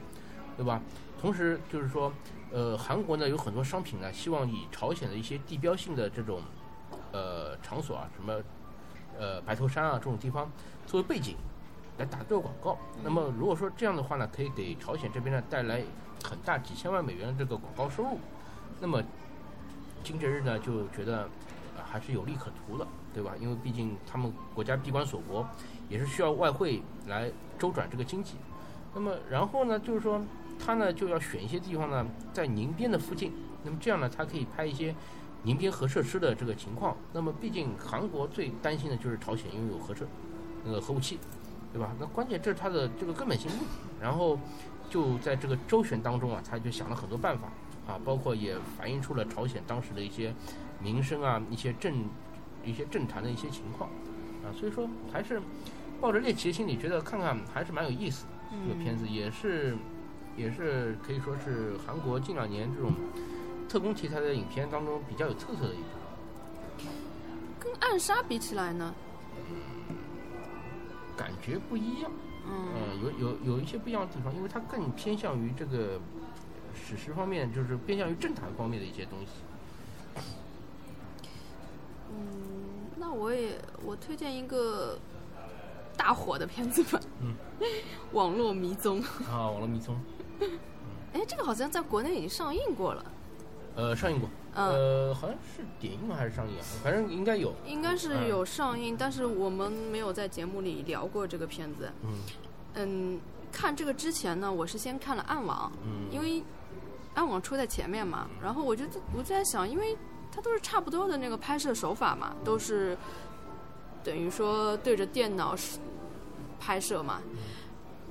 对吧？同时就是说，呃，韩国呢有很多商品呢，希望以朝鲜的一些地标性的这种，呃，场所啊，什么，呃，白头山啊这种地方作为背景来打这个广告。那么如果说这样的话呢，可以给朝鲜这边呢带来很大几千万美元的这个广告收入。那么金正日呢就觉得还是有利可图的，对吧？因为毕竟他们国家闭关锁国，也是需要外汇来周转这个经济。那么然后呢，就是说。他呢就要选一些地方呢，在宁边的附近，那么这样呢，他可以拍一些宁边核设施的这个情况。那么毕竟韩国最担心的就是朝鲜拥有核设那个核武器，对吧？那关键这是他的这个根本性目的。然后就在这个周旋当中啊，他就想了很多办法啊，包括也反映出了朝鲜当时的一些民生啊、一些政、一些政坛的一些情况啊。所以说还是抱着猎奇的心理，觉得看看还是蛮有意思的。这个片子也是。也是可以说是韩国近两年这种特工题材的影片当中比较有特色的一部。跟暗杀比起来呢，感觉不一样。嗯，有有有一些不一样的地方，因为它更偏向于这个史诗方面，就是偏向于政坛方面的一些东西。嗯，那我也我推荐一个大火的片子吧。嗯，网络迷踪。啊，网络迷踪。哎，这个好像在国内已经上映过了。呃，上映过。呃，好像是点映还是上映啊？反正应该有。应该是有上映，但是我们没有在节目里聊过这个片子。嗯。嗯，看这个之前呢，我是先看了暗网。嗯。因为暗网出在前面嘛，然后我就我就在想，因为它都是差不多的那个拍摄手法嘛，都是等于说对着电脑拍摄嘛。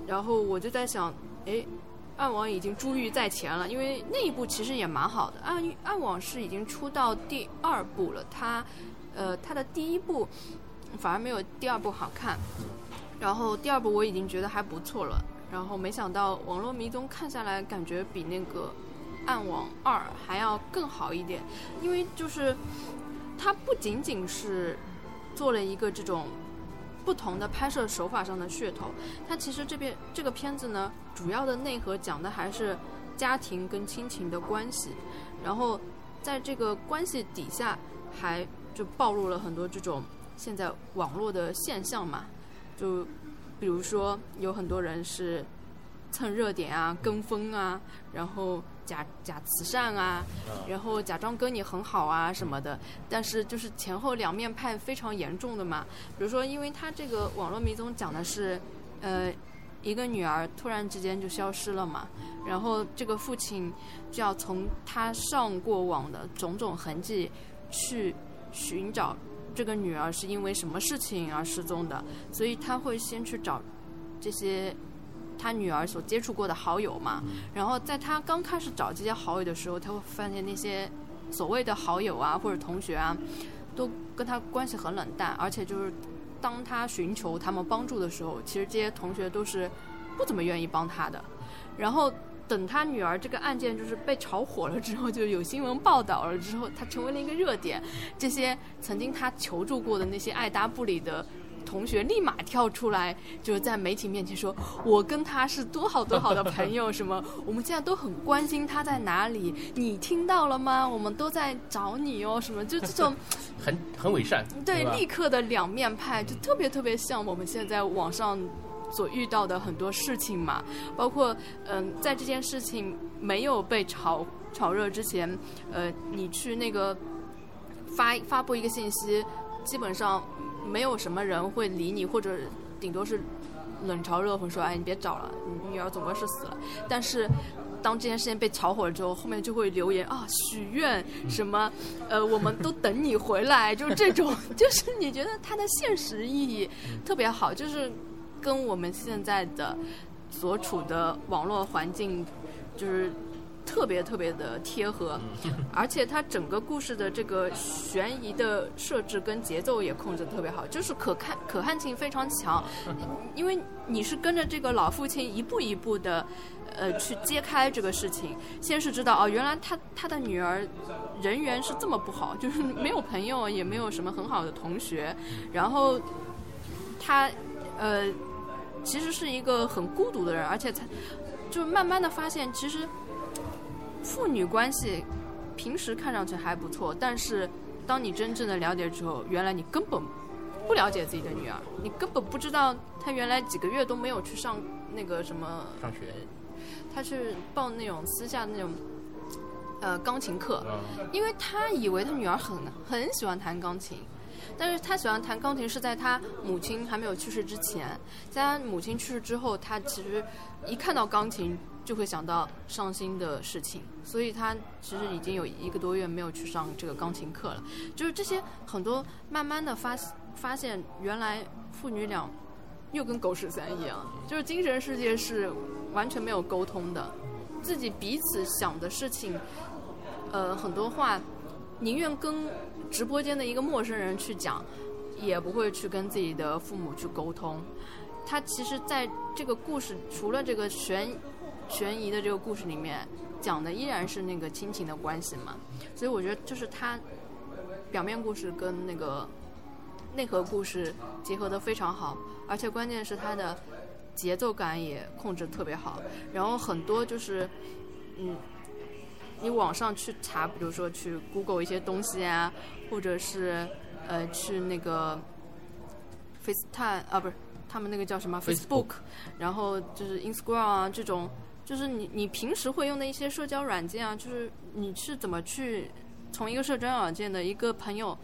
然后我就在想，哎。暗网已经珠玉在前了，因为那一部其实也蛮好的。暗暗网是已经出到第二部了，它，呃，它的第一部反而没有第二部好看。然后第二部我已经觉得还不错了，然后没想到《网络迷踪》看下来感觉比那个暗网二还要更好一点，因为就是它不仅仅是做了一个这种。不同的拍摄手法上的噱头，它其实这边这个片子呢，主要的内核讲的还是家庭跟亲情的关系，然后在这个关系底下，还就暴露了很多这种现在网络的现象嘛，就比如说有很多人是蹭热点啊、跟风啊，然后。假假慈善啊，然后假装跟你很好啊什么的，但是就是前后两面派非常严重的嘛。比如说，因为他这个网络迷踪讲的是，呃，一个女儿突然之间就消失了嘛，然后这个父亲就要从他上过网的种种痕迹去寻找这个女儿是因为什么事情而失踪的，所以他会先去找这些。他女儿所接触过的好友嘛，然后在他刚开始找这些好友的时候，他会发现那些所谓的好友啊或者同学啊，都跟他关系很冷淡，而且就是当他寻求他们帮助的时候，其实这些同学都是不怎么愿意帮他的。然后等他女儿这个案件就是被炒火了之后，就有新闻报道了之后，他成为了一个热点。这些曾经他求助过的那些爱答不理的同学，立马跳出来，就是在媒体面前说：“我跟他是多好多好的朋友，什么 我们现在都很关心他在哪里，你听到了吗？我们都在找你哦，什么就这种 很很伪善，对，立刻的两面派，就特别特别像我们现在网上。所遇到的很多事情嘛，包括嗯，在这件事情没有被炒炒热之前，呃，你去那个发发布一个信息，基本上没有什么人会理你，或者顶多是冷嘲热讽说：“哎，你别找了，你女儿总归是死了。”但是当这件事情被炒火了之后，后面就会留言啊，许愿什么，呃，我们都等你回来，就这种，就是你觉得它的现实意义特别好，就是。跟我们现在的所处的网络环境，就是特别特别的贴合，而且它整个故事的这个悬疑的设置跟节奏也控制特别好，就是可看可看性非常强，因为你是跟着这个老父亲一步一步的呃去揭开这个事情，先是知道哦，原来他他的女儿人缘是这么不好，就是没有朋友，也没有什么很好的同学，然后他呃。其实是一个很孤独的人，而且他就慢慢的发现，其实父女关系平时看上去还不错，但是当你真正的了解之后，原来你根本不了解自己的女儿，你根本不知道她原来几个月都没有去上那个什么上学，她去报那种私下那种呃钢琴课，因为他以为他女儿很很喜欢弹钢琴。但是他喜欢弹钢琴是在他母亲还没有去世之前，在他母亲去世之后，他其实一看到钢琴就会想到伤心的事情，所以他其实已经有一个多月没有去上这个钢琴课了。就是这些很多慢慢的发发现，原来父女俩又跟狗屎三一样，就是精神世界是完全没有沟通的，自己彼此想的事情，呃，很多话宁愿跟。直播间的一个陌生人去讲，也不会去跟自己的父母去沟通。他其实在这个故事，除了这个悬悬疑的这个故事里面，讲的依然是那个亲情的关系嘛。所以我觉得，就是他表面故事跟那个内核故事结合的非常好，而且关键是他的节奏感也控制特别好。然后很多就是，嗯。你网上去查，比如说去 Google 一些东西啊，或者是呃去那个 FaceTime 啊，不是他们那个叫什么 Facebook，然后就是 Instagram 啊这种，就是你你平时会用的一些社交软件啊，就是你是怎么去从一个社交软件的一个朋友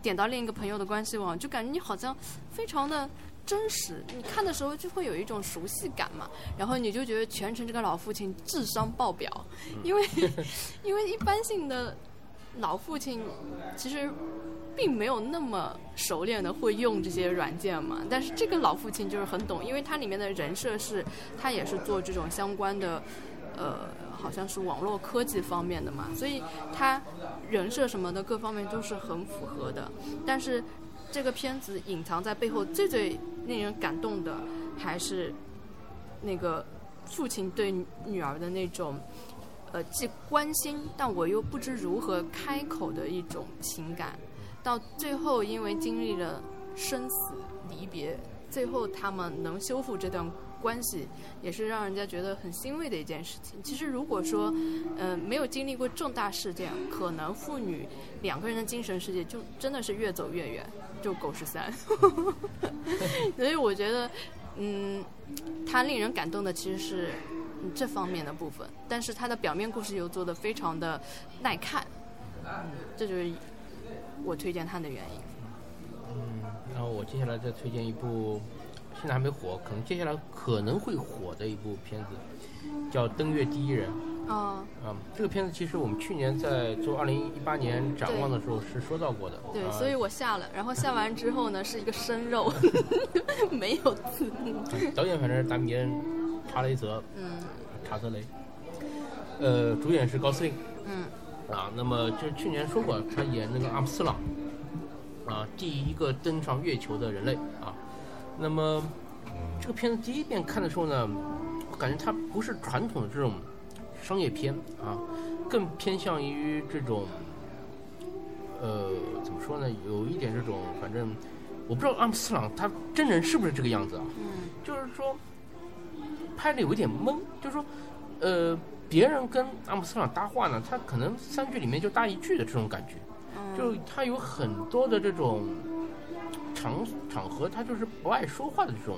点到另一个朋友的关系网，就感觉你好像非常的。真实，你看的时候就会有一种熟悉感嘛，然后你就觉得全程这个老父亲智商爆表，因为 因为一般性的老父亲其实并没有那么熟练的会用这些软件嘛，但是这个老父亲就是很懂，因为它里面的人设是他也是做这种相关的，呃，好像是网络科技方面的嘛，所以他人设什么的各方面都是很符合的，但是这个片子隐藏在背后最最。令人感动的还是那个父亲对女儿的那种，呃，既关心，但我又不知如何开口的一种情感。到最后，因为经历了生死离别，最后他们能修复这段关系，也是让人家觉得很欣慰的一件事情。其实，如果说，嗯，没有经历过重大事件，可能父女两个人的精神世界就真的是越走越远。就狗十三，所以我觉得，嗯，他令人感动的其实是这方面的部分，但是它的表面故事又做的非常的耐看，嗯，这就是我推荐它的原因。嗯，然后我接下来再推荐一部，现在还没火，可能接下来可能会火的一部片子，叫《登月第一人》。啊，嗯，这个片子其实我们去年在做二零一八年展望的时候是说到过的。对，所以我下了，然后下完之后呢，是一个生肉，没有字幕。导演反正是达米恩·查雷泽，嗯，查泽雷。呃，主演是高司令。嗯。啊，那么就是去年说过，他演那个阿姆斯朗，啊，第一个登上月球的人类啊。那么这个片子第一遍看的时候呢，我感觉它不是传统的这种。商业片啊，更偏向于这种，呃，怎么说呢？有一点这种，反正我不知道阿姆斯特朗他真人是不是这个样子啊？嗯，就是说拍的有一点懵，就是说，呃，别人跟阿姆斯特朗搭话呢，他可能三句里面就搭一句的这种感觉，就他有很多的这种场场合，他就是不爱说话的这种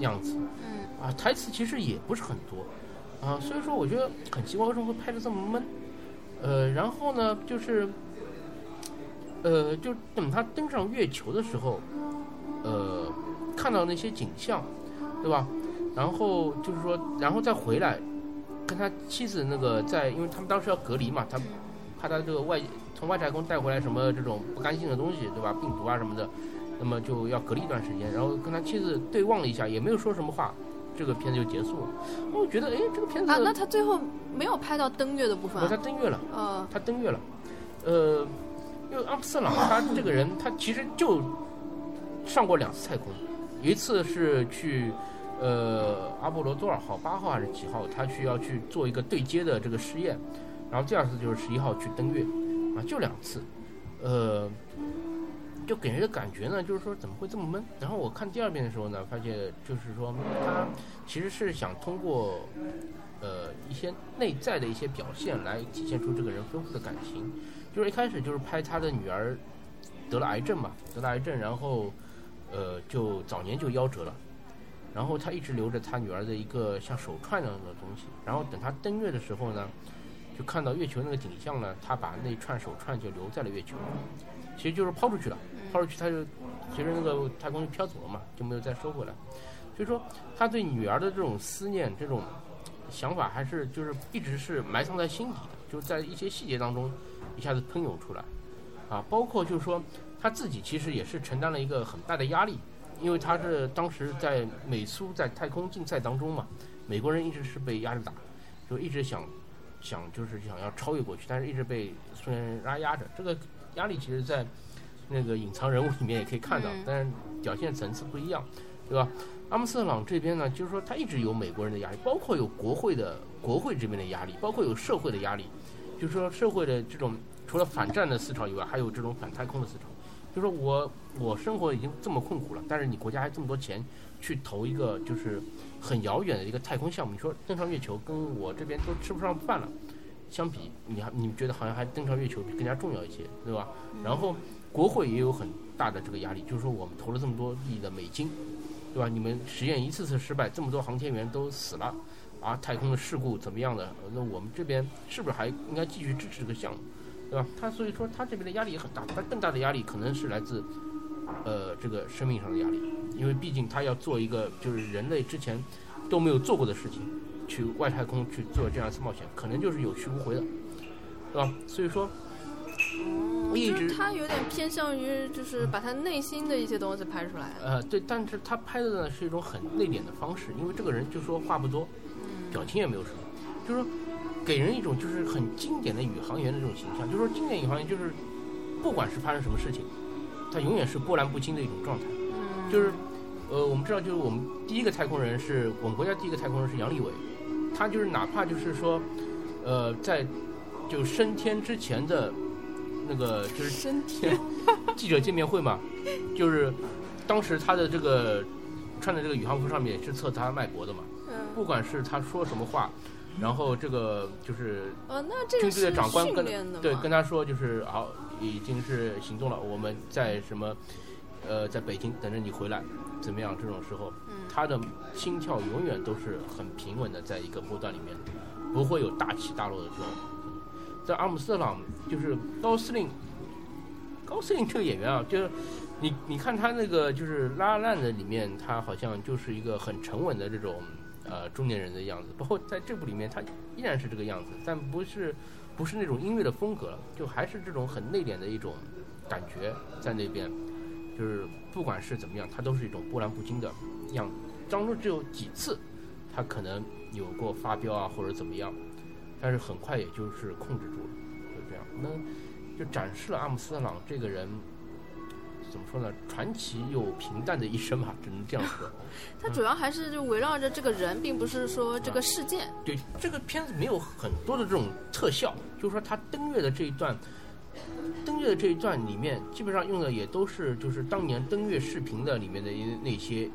样子。嗯，啊，台词其实也不是很多，啊，所以说我觉得很奇怪，为什么会拍的这么闷？呃，然后呢，就是，呃，就等他登上月球的时候，呃，看到那些景象，对吧？然后就是说，然后再回来，跟他妻子那个在，因为他们当时要隔离嘛，他怕他这个外从外太空带回来什么这种不干净的东西，对吧？病毒啊什么的，那么就要隔离一段时间。然后跟他妻子对望了一下，也没有说什么话，这个片子就结束了。我觉得，哎，这个片子啊，那他最后没有拍到登月的部分哦，他登月了，呃，他登月了，呃，因为阿姆斯特朗他这个人，他其实就上过两次太空，有一次是去呃阿波罗多少号，八号还是几号，他需要去做一个对接的这个试验，然后第二次就是十一号去登月，啊，就两次，呃，就给人的感觉呢，就是说怎么会这么闷？然后我看第二遍的时候呢，发现就是说他其实是想通过呃一些内在的一些表现来体现出这个人丰富的感情。就是一开始就是拍他的女儿得了癌症嘛，得了癌症，然后呃就早年就夭折了，然后他一直留着他女儿的一个像手串那样的东西，然后等他登月的时候呢，就看到月球那个景象呢，他把那串手串就留在了月球，其实就是抛出去了，抛出去他就其实那个太空就飘走了嘛，就没有再收回来。所以说他对女儿的这种思念、这种想法，还是就是一直是埋藏在心底的，就是在一些细节当中一下子喷涌出来，啊，包括就是说他自己其实也是承担了一个很大的压力，因为他是当时在美苏在太空竞赛当中嘛，美国人一直是被压着打，就一直想想就是想要超越过去，但是一直被苏联人压压着，这个压力其实在那个隐藏人物里面也可以看到，但是表现层次不一样，对吧？阿姆斯特朗这边呢，就是说他一直有美国人的压力，包括有国会的国会这边的压力，包括有社会的压力，就是说社会的这种除了反战的思潮以外，还有这种反太空的思潮。就说我我生活已经这么困苦了，但是你国家还这么多钱去投一个就是很遥远的一个太空项目，你说登上月球跟我这边都吃不上饭了，相比你还你觉得好像还登上月球更加重要一些，对吧？然后国会也有很大的这个压力，就是说我们投了这么多亿的美金。对吧？你们实验一次次失败，这么多航天员都死了，啊，太空的事故怎么样的？那我们这边是不是还应该继续支持这个项目？对吧？他所以说他这边的压力也很大，他更大的压力可能是来自，呃，这个生命上的压力，因为毕竟他要做一个就是人类之前都没有做过的事情，去外太空去做这样一次冒险，可能就是有去无回的，对吧？所以说。一直就是他有点偏向于，就是把他内心的一些东西拍出来。呃，对，但是他拍的呢是一种很内敛的方式，因为这个人就说话不多，表情也没有什么，就是说给人一种就是很经典的宇航员的这种形象。就是说经典宇航员就是不管是发生什么事情，他永远是波澜不惊的一种状态。就是呃，我们知道，就是我们第一个太空人是我们国家第一个太空人是杨利伟，他就是哪怕就是说呃在就升天之前的。那个就是升天 记者见面会嘛，就是当时他的这个穿的这个宇航服上面是测他脉搏的嘛，不管是他说什么话，然后这个就是呃，那这个军队的长官跟对跟他说就是好已经是行动了，我们在什么呃在北京等着你回来，怎么样？这种时候，他的心跳永远都是很平稳的，在一个波段里面，不会有大起大落的这种。在阿姆斯特朗就是高司令，高司令这个演员啊，就是你你看他那个就是《拉拉烂》的里面，他好像就是一个很沉稳的这种呃中年人的样子。包括在这部里面，他依然是这个样子，但不是不是那种音乐的风格了，就还是这种很内敛的一种感觉在那边。就是不管是怎么样，他都是一种波澜不惊的样子。当中只有几次，他可能有过发飙啊，或者怎么样。但是很快也就是控制住了，就这样，那就展示了阿姆斯特朗这个人怎么说呢？传奇又平淡的一生吧，只能这样说。它主要还是就围绕着这个人，并不是说这个事件。对，这个片子没有很多的这种特效，就是说他登月的这一段，登月的这一段里面，基本上用的也都是就是当年登月视频的里面的那些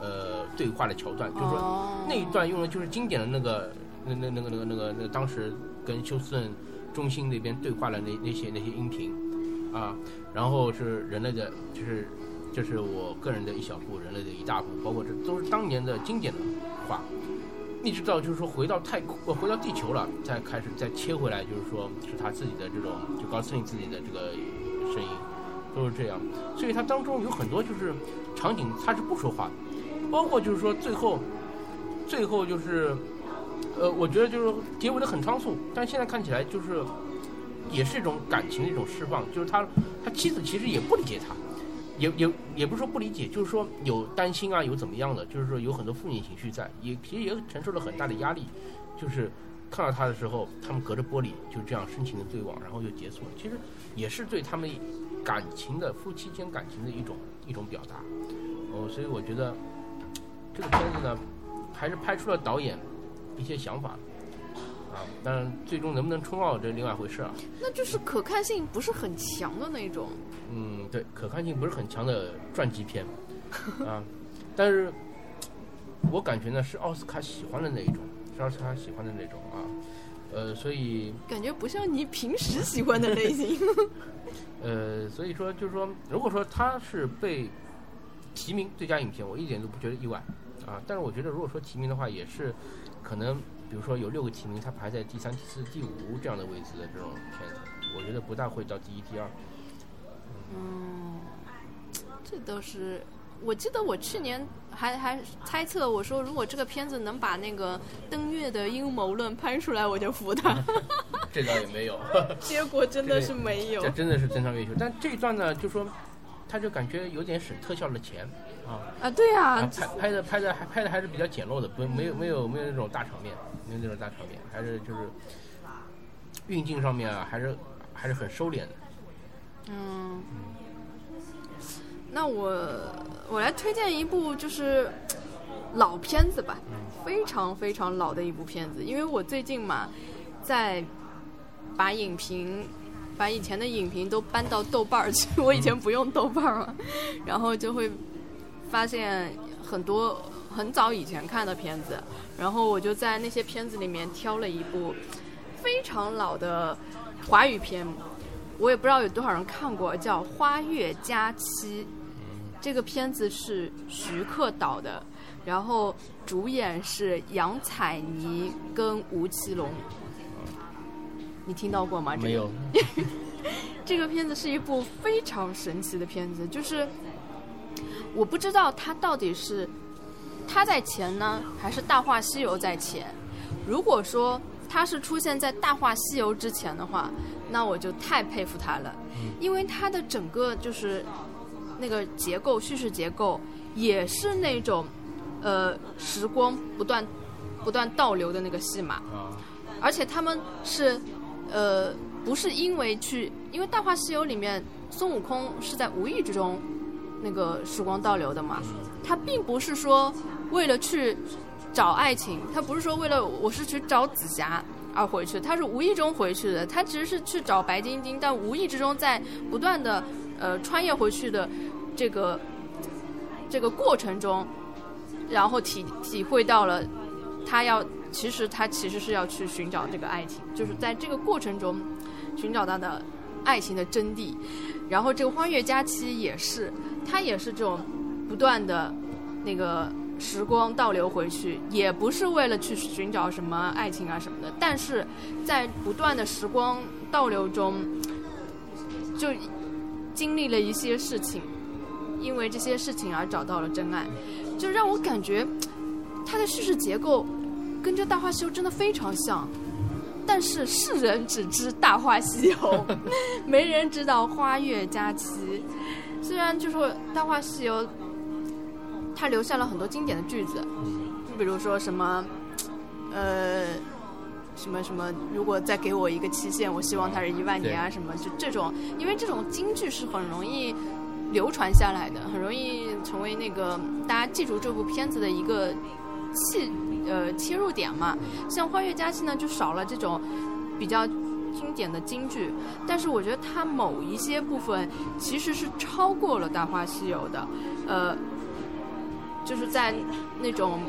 呃对话的桥段，就是说那一段用的就是经典的那个那那那个那个那个那个当时跟休斯顿中心那边对话的那那些那些音频啊，然后是人类的，就是这是我个人的一小步，人类的一大步，包括这都是当年的经典的话。一直到就是说回到太空，回到地球了，再开始再切回来，就是说是他自己的这种，就高斯林自己的这个声音，都是这样。所以它当中有很多就是场景，他是不说话的，包括就是说最后，最后就是，呃，我觉得就是结尾的很仓促，但现在看起来就是也是一种感情的一种释放，就是他他妻子其实也不理解他。也也也不是说不理解，就是说有担心啊，有怎么样的，就是说有很多负面情绪在，也其实也承受了很大的压力。就是看到他的时候，他们隔着玻璃就这样深情的对望，然后就结束了。其实也是对他们感情的夫妻间感情的一种一种表达。哦，所以我觉得这个片子呢，还是拍出了导演一些想法。啊，当然，最终能不能冲奥这另外一回事啊。那就是可看性不是很强的那种。嗯，对，可看性不是很强的传记片 啊。但是，我感觉呢是奥斯卡喜欢的那一种，是奥斯卡喜欢的那种啊。呃，所以感觉不像你平时喜欢的类型。呃，所以说就是说，如果说他是被提名最佳影片，我一点都不觉得意外啊。但是我觉得，如果说提名的话，也是可能。比如说有六个提名，它排在第三、第四、第五这样的位置的这种片子，我觉得不大会到第一、第二。嗯，这都是，我记得我去年还还猜测，我说如果这个片子能把那个登月的阴谋论拍出来，我就服他。这倒也没有。结果真的是没有。这真的是登上月球，但这一段呢，就说。他就感觉有点省特效的钱，啊。啊对啊，拍拍的拍的还拍的还是比较简陋的，不没有没有没有那种大场面，没有那种大场面，还是就是运镜上面啊，还是还是很收敛的。嗯，那我我来推荐一部就是老片子吧，非常非常老的一部片子，因为我最近嘛在把影评。把以前的影评都搬到豆瓣儿去，我以前不用豆瓣儿嘛，然后就会发现很多很早以前看的片子，然后我就在那些片子里面挑了一部非常老的华语片，我也不知道有多少人看过，叫《花月佳期》。这个片子是徐克导的，然后主演是杨采妮跟吴奇隆。你听到过吗？没有。这个片子是一部非常神奇的片子，就是我不知道他到底是他在前呢，还是《大话西游》在前。如果说他是出现在《大话西游》之前的话，那我就太佩服他了，因为他的整个就是那个结构、叙事结构也是那种呃时光不断不断倒流的那个戏码，而且他们是。呃，不是因为去，因为《大话西游》里面孙悟空是在无意之中那个时光倒流的嘛，他并不是说为了去找爱情，他不是说为了我是去找紫霞而回去，他是无意中回去的，他其实是去找白晶晶，但无意之中在不断的呃穿越回去的这个这个过程中，然后体体会到了他要。其实他其实是要去寻找这个爱情，就是在这个过程中寻找他的爱情的真谛。然后这个《花月佳期》也是，他也是这种不断的那个时光倒流回去，也不是为了去寻找什么爱情啊什么的，但是在不断的时光倒流中，就经历了一些事情，因为这些事情而找到了真爱，就让我感觉它的叙事结构。跟这《大话西游》真的非常像，但是世人只知《大话西游》，没人知道《花月佳期》。虽然就说《大话西游》，它留下了很多经典的句子，就比如说什么，呃，什么什么，如果再给我一个期限，我希望它是一万年啊，什么就这种，因为这种京剧是很容易流传下来的，很容易成为那个大家记住这部片子的一个切呃切入点嘛。像《花月佳期》呢，就少了这种比较经典的京剧，但是我觉得它某一些部分其实是超过了《大话西游》的，呃，就是在那种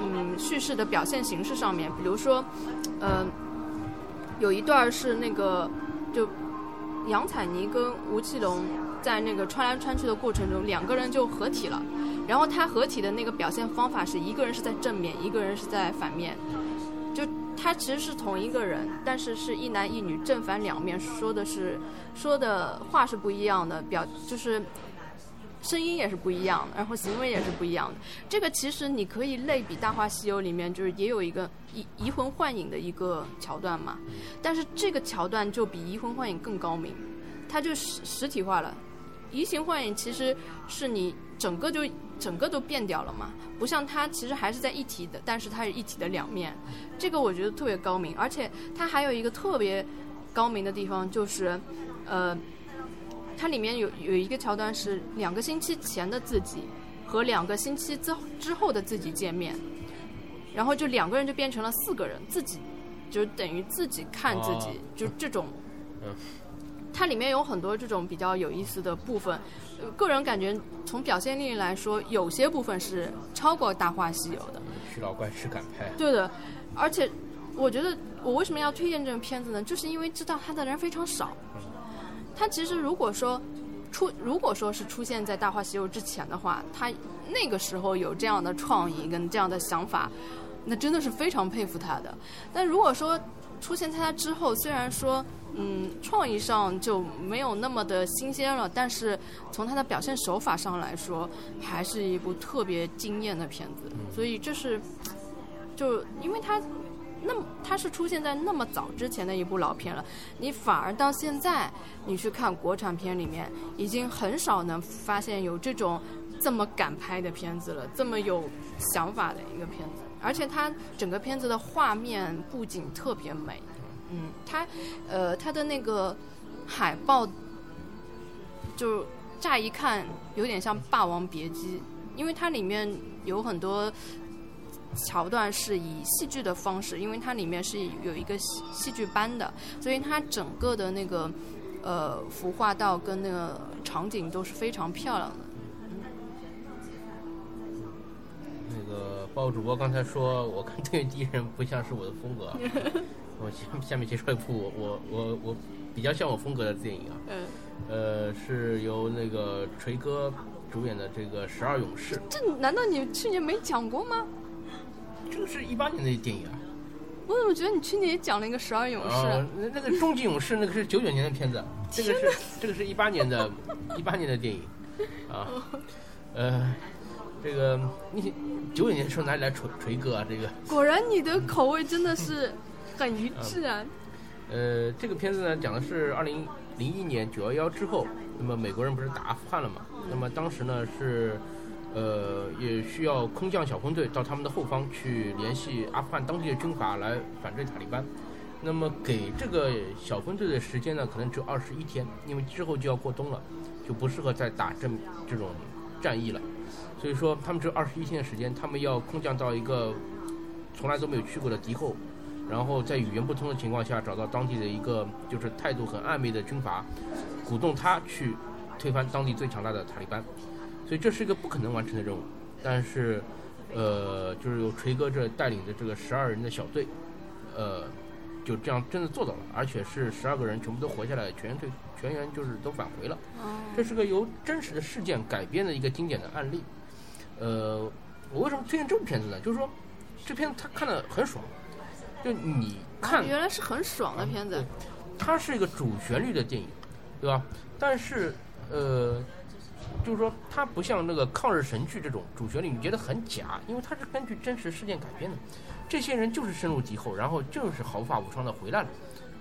嗯叙事的表现形式上面，比如说，呃，有一段是那个就杨采妮跟吴奇隆。在那个穿来穿去的过程中，两个人就合体了。然后他合体的那个表现方法是一个人是在正面，一个人是在反面。就他其实是同一个人，但是是一男一女正反两面，说的是说的话是不一样的，表就是声音也是不一样的，然后行为也是不一样的。这个其实你可以类比《大话西游》里面，就是也有一个移移魂换影的一个桥段嘛。但是这个桥段就比移魂换影更高明，它就实实体化了。移形换影其实是你整个就整个都变掉了嘛，不像它其实还是在一体的，但是它是一体的两面，这个我觉得特别高明，而且它还有一个特别高明的地方就是，呃，它里面有有一个桥段是两个星期前的自己和两个星期之之后的自己见面，然后就两个人就变成了四个人，自己就等于自己看自己，就这种。它里面有很多这种比较有意思的部分，个人感觉从表现力来说，有些部分是超过《大话西游》的。徐老怪是敢拍。对的，而且我觉得我为什么要推荐这个片子呢？就是因为知道它的人非常少。它其实如果说出，如果说是出现在《大话西游》之前的话，他那个时候有这样的创意跟这样的想法，那真的是非常佩服他的。但如果说出现在他之后，虽然说。嗯，创意上就没有那么的新鲜了，但是从它的表现手法上来说，还是一部特别惊艳的片子。所以这是，就因为它那么它是出现在那么早之前的一部老片了，你反而到现在你去看国产片里面，已经很少能发现有这种这么敢拍的片子了，这么有想法的一个片子，而且它整个片子的画面布景特别美。嗯，它，呃，它的那个海报，就乍一看有点像《霸王别姬》，因为它里面有很多桥段是以戏剧的方式，因为它里面是有一个戏戏剧班的，所以它整个的那个呃服化道跟那个场景都是非常漂亮的。那个包主播刚才说，我看对敌人不像是我的风格。我下下面介绍一部我我我我比较像我风格的电影啊，嗯，呃，是由那个锤哥主演的这个《十二勇士》。这难道你去年没讲过吗？这个是一八年的电影啊。我怎么觉得你去年也讲了一个《十二勇士》？那那个《终极勇士》那个是九九年的片子，这个是这个是一八年的，一八年的电影啊。呃，这个你九九年的时候哪里来锤锤哥啊？这个果然你的口味真的是。很一致啊。呃，这个片子呢，讲的是二零零一年九幺幺之后，那么美国人不是打阿富汗了嘛？那么当时呢是，呃，也需要空降小分队到他们的后方去联系阿富汗当地的军阀来反对塔利班。那么给这个小分队的时间呢，可能只有二十一天，因为之后就要过冬了，就不适合再打这这种战役了。所以说，他们只有二十一天的时间，他们要空降到一个从来都没有去过的敌后。然后在语言不通的情况下，找到当地的一个就是态度很暧昧的军阀，鼓动他去推翻当地最强大的塔利班，所以这是一个不可能完成的任务。但是，呃，就是由锤哥这带领的这个十二人的小队，呃，就这样真的做到了，而且是十二个人全部都活下来，全员退，全员就是都返回了。这是个由真实的事件改编的一个经典的案例。呃，我为什么推荐这部片子呢？就是说，这片子他看的很爽。就你看，原来是很爽的片子。它是一个主旋律的电影，对吧？但是，呃，就是说，它不像那个抗日神剧这种主旋律，你觉得很假，因为它是根据真实事件改编的。这些人就是深入敌后，然后就是毫发无伤的回来了。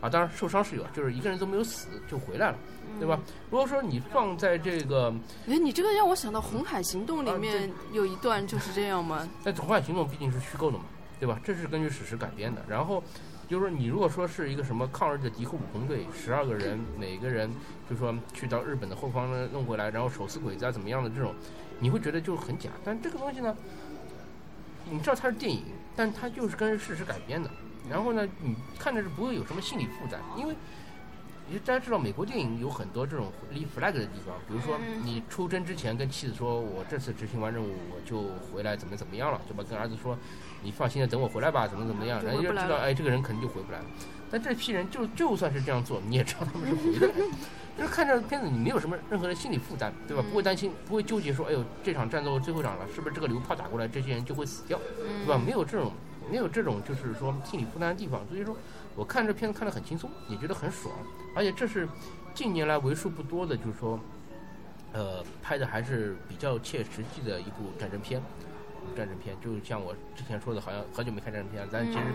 啊，当然受伤是有，就是一个人都没有死就回来了，对吧？如果说你放在这个，哎，你这个让我想到《红海行动》里面有一段就是这样吗？但 《红海行动》毕竟是虚构的嘛。对吧？这是根据史实改编的。然后，就是说，你如果说是一个什么抗日的敌后武工队，十二个人，每个人就说去到日本的后方呢弄回来，然后手撕鬼子啊怎么样的这种，你会觉得就是很假。但这个东西呢，你知道它是电影，但它就是跟事实改编的。然后呢，你看着是不会有什么心理负担，因为。大家知道，美国电影有很多这种立 flag 的地方，比如说你出征之前跟妻子说：“我这次执行完任务，我就回来，怎么怎么样了？”对吧？跟儿子说：“你放心的，等我回来吧，怎么怎么样？”人家就知道，哎，这个人肯定就回不来了。但这批人就就算是这样做，你也知道他们是回来了。就是看这个片子，你没有什么任何的心理负担，对吧？不会担心，不会纠结说：“哎呦，这场战斗最后场了，是不是这个流炮打过来，这些人就会死掉，对吧？”没有这种，没有这种，就是说心理负担的地方。所以说，我看这片子看得很轻松，也觉得很爽，而且这是。近年来为数不多的，就是说，呃，拍的还是比较切实际的一部战争片，战争片，就像我之前说的，好像好久没看战争片了，但其实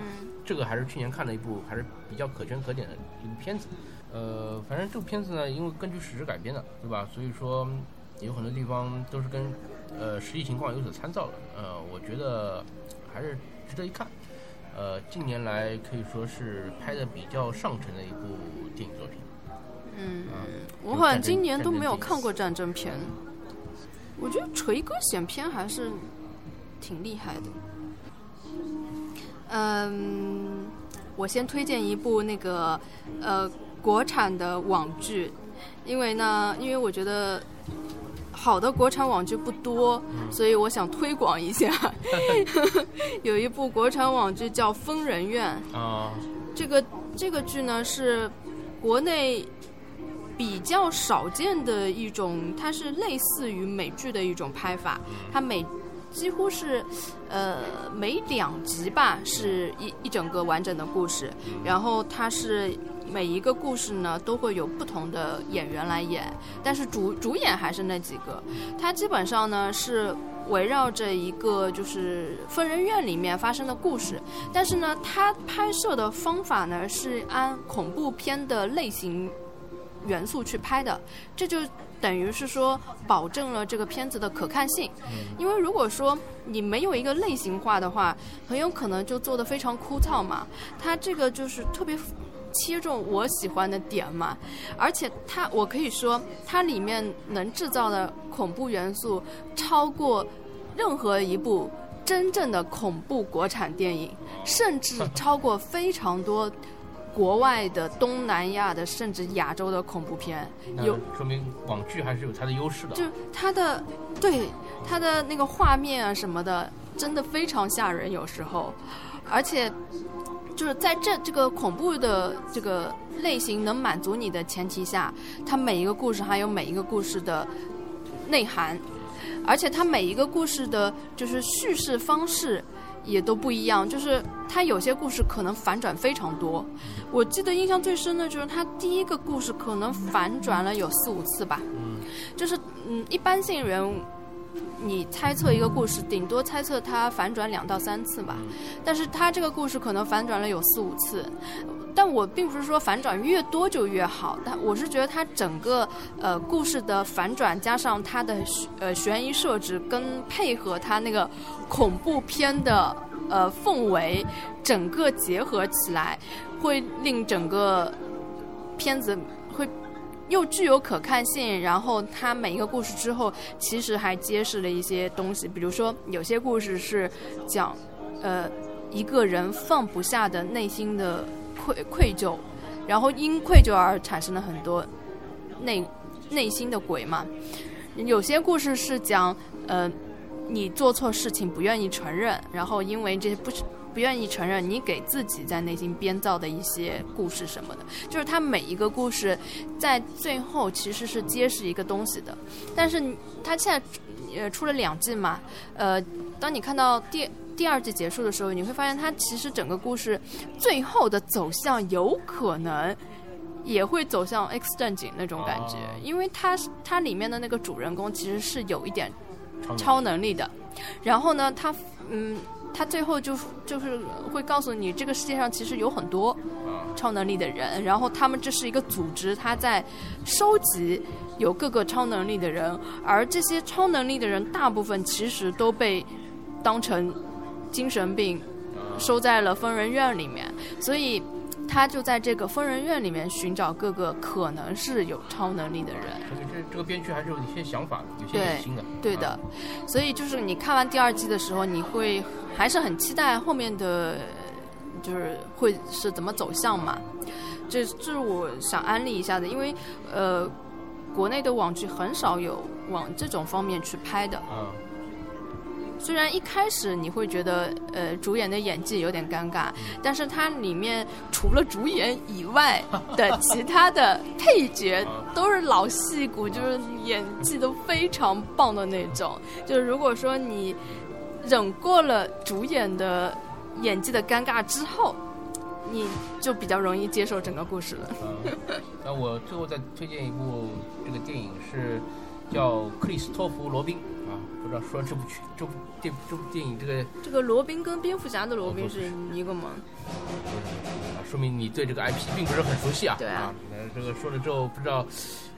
这个还是去年看的一部还是比较可圈可点的一部片子。呃，反正这部片子呢，因为根据史实改编的，对吧？所以说有很多地方都是跟呃实际情况有所参照的。呃，我觉得还是值得一看。呃，近年来可以说是拍的比较上乘的一部电影作品。嗯，我好像今年都没有看过战争片。我觉得锤哥选片还是挺厉害的。嗯，我先推荐一部那个呃国产的网剧，因为呢，因为我觉得好的国产网剧不多，所以我想推广一下。有一部国产网剧叫《疯人院》啊，这个这个剧呢是国内。比较少见的一种，它是类似于美剧的一种拍法，它每几乎是，呃，每两集吧是一一整个完整的故事，然后它是每一个故事呢都会有不同的演员来演，但是主主演还是那几个，它基本上呢是围绕着一个就是疯人院里面发生的故事，但是呢它拍摄的方法呢是按恐怖片的类型。元素去拍的，这就等于是说保证了这个片子的可看性。因为如果说你没有一个类型化的话，很有可能就做的非常枯燥嘛。它这个就是特别切中我喜欢的点嘛，而且它我可以说它里面能制造的恐怖元素超过任何一部真正的恐怖国产电影，甚至超过非常多。国外的、东南亚的，甚至亚洲的恐怖片，有说明网剧还是有它的优势的。就它的，对它的那个画面啊什么的，真的非常吓人，有时候，而且就是在这这个恐怖的这个类型能满足你的前提下，它每一个故事还有每一个故事的内涵，而且它每一个故事的就是叙事方式。也都不一样，就是它有些故事可能反转非常多。我记得印象最深的就是它第一个故事可能反转了有四五次吧。嗯，就是嗯，一般性人，你猜测一个故事，顶多猜测它反转两到三次吧。但是它这个故事可能反转了有四五次。但我并不是说反转越多就越好，但我是觉得它整个呃故事的反转加上它的呃悬疑设置跟配合它那个恐怖片的呃氛围，整个结合起来，会令整个片子会又具有可看性。然后它每一个故事之后，其实还揭示了一些东西，比如说有些故事是讲呃一个人放不下的内心的。愧愧疚，然后因愧疚而产生了很多内内心的鬼嘛。有些故事是讲，呃，你做错事情不愿意承认，然后因为这些不不愿意承认，你给自己在内心编造的一些故事什么的。就是他每一个故事在最后其实是揭示一个东西的。但是他现在呃出了两季嘛，呃，当你看到第。第二季结束的时候，你会发现它其实整个故事最后的走向有可能也会走向 X 战警那种感觉，因为它它里面的那个主人公其实是有一点超能力的，然后呢，他嗯，他最后就就是会告诉你，这个世界上其实有很多超能力的人，然后他们这是一个组织，他在收集有各个超能力的人，而这些超能力的人大部分其实都被当成。精神病收在了疯人院里面，所以他就在这个疯人院里面寻找各个可能是有超能力的人。这这个编剧还是有一些想法的，有些野心的。对的，所以就是你看完第二季的时候，你会还是很期待后面的，就是会是怎么走向嘛？这这是我想安利一下的，因为呃，国内的网剧很少有往这种方面去拍的。嗯。虽然一开始你会觉得呃主演的演技有点尴尬，但是它里面除了主演以外的其他的配角都是老戏骨，就是演技都非常棒的那种。就是如果说你忍过了主演的演技的尴尬之后。你就比较容易接受整个故事了。那我最后再推荐一部这个电影是叫《克里斯托弗·罗宾》啊，不知道说这部剧这部电这部电影这个这个罗宾跟蝙蝠侠的罗宾是一个吗？啊，说明你对这个 IP 并不是很熟悉啊。对啊。啊这个说了之后，不知道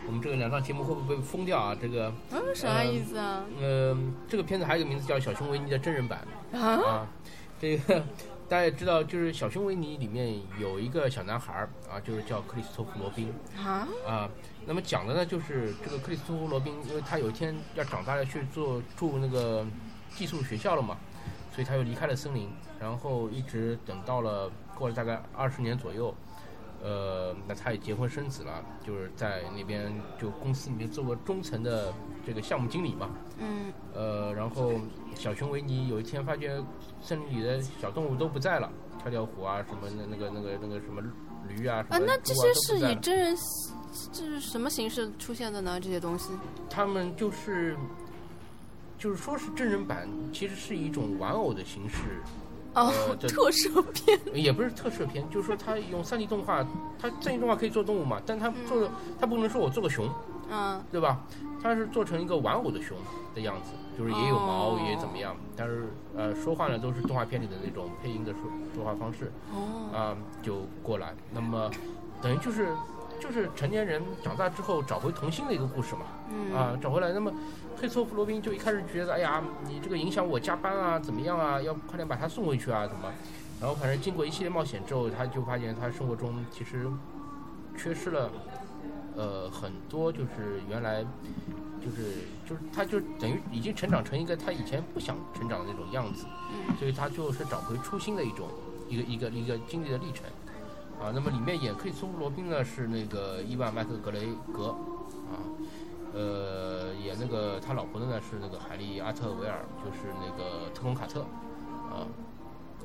我们这个两档节目会不会被封掉啊？这个嗯，啥意思啊？嗯，这个片子还有一个名字叫《小熊维尼》的真人版啊，这个。大家也知道，就是《小熊维尼》里面有一个小男孩儿啊，就是叫克里斯托弗·罗宾啊。啊，那么讲的呢，就是这个克里斯托弗·罗宾，因为他有一天要长大要去做住那个寄宿学校了嘛，所以他又离开了森林，然后一直等到了过了大概二十年左右，呃，那他也结婚生子了，就是在那边就公司里面做个中层的这个项目经理嘛。嗯。呃，然后小熊维尼有一天发觉。森林里的小动物都不在了，跳跳虎啊，什么那那个那个那个什么驴啊，啊，那这些是以真人，这是什么形式出现的呢？这些东西？他们就是，就是说是真人版，其实是一种玩偶的形式。哦，特摄片。也不是特摄片，就是说他用三 D 动画，他三 D 动画可以做动物嘛，但他做的他不能说我做个熊，嗯，对吧？他是做成一个玩偶的熊的样子。就是也有毛也怎么样，但是呃说话呢都是动画片里的那种配音的说说话方式，哦啊就过来，那么等于就是就是成年人长大之后找回童心的一个故事嘛，啊找回来，那么黑索弗罗宾就一开始觉得哎呀你这个影响我加班啊怎么样啊要快点把他送回去啊怎么，然后反正经过一系列冒险之后，他就发现他生活中其实缺失了呃很多就是原来。就是就是，他就等于已经成长成一个他以前不想成长的那种样子，所以他就是找回初心的一种一个一个一个经历的历程，啊，那么里面演克里斯托弗罗宾呢是那个伊万麦克格雷格，啊，呃，演那个他老婆的呢是那个海莉阿特维尔，就是那个特工卡特，啊。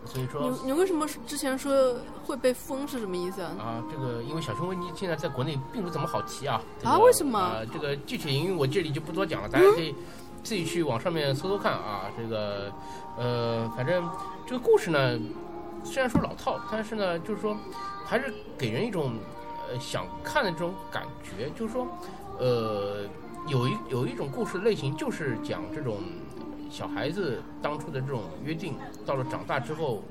所以说，你你为什么之前说会被封是什么意思啊？啊，这个因为小熊维尼现在在国内并不怎么好提啊。啊，为什么？啊，这个具体原因我这里就不多讲了，大家可以自己去网上面搜搜看啊。这个，呃，反正这个故事呢，虽然说老套，但是呢，就是说还是给人一种呃想看的这种感觉，就是说，呃，有一有一种故事类型就是讲这种。小孩子当初的这种约定，到了长大之后，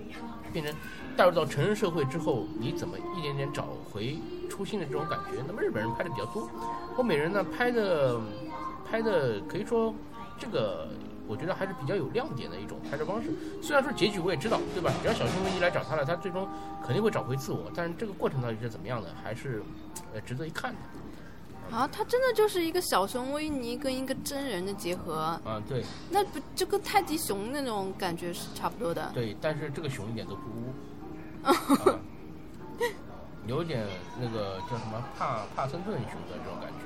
变成带入到成人社会之后，你怎么一点点找回初心的这种感觉？那么日本人拍的比较多，欧美人呢拍的拍的可以说这个我觉得还是比较有亮点的一种拍摄方式。虽然说结局我也知道，对吧？只要小熊维尼来找他了，他最终肯定会找回自我，但是这个过程到底是怎么样的，还是呃值得一看的。啊，它真的就是一个小熊维尼跟一个真人的结合。啊，对。那不就跟泰迪熊那种感觉是差不多的。对，但是这个熊一点都不污。有点那个叫什么帕帕森顿熊的这种感觉。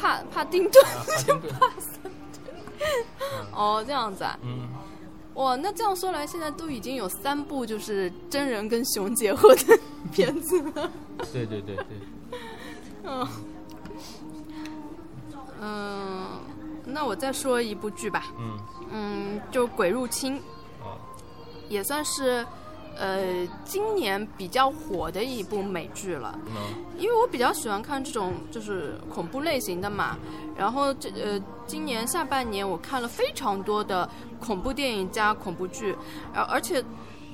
帕帕丁顿。帕丁顿。帕森顿。哦，这样子啊。嗯。哇，那这样说来，现在都已经有三部就是真人跟熊结合的片子了。对对对对。嗯。嗯，那我再说一部剧吧。嗯。嗯，就《鬼入侵》。也算是，呃，今年比较火的一部美剧了。嗯。因为我比较喜欢看这种就是恐怖类型的嘛，然后这呃，今年下半年我看了非常多的恐怖电影加恐怖剧，而而且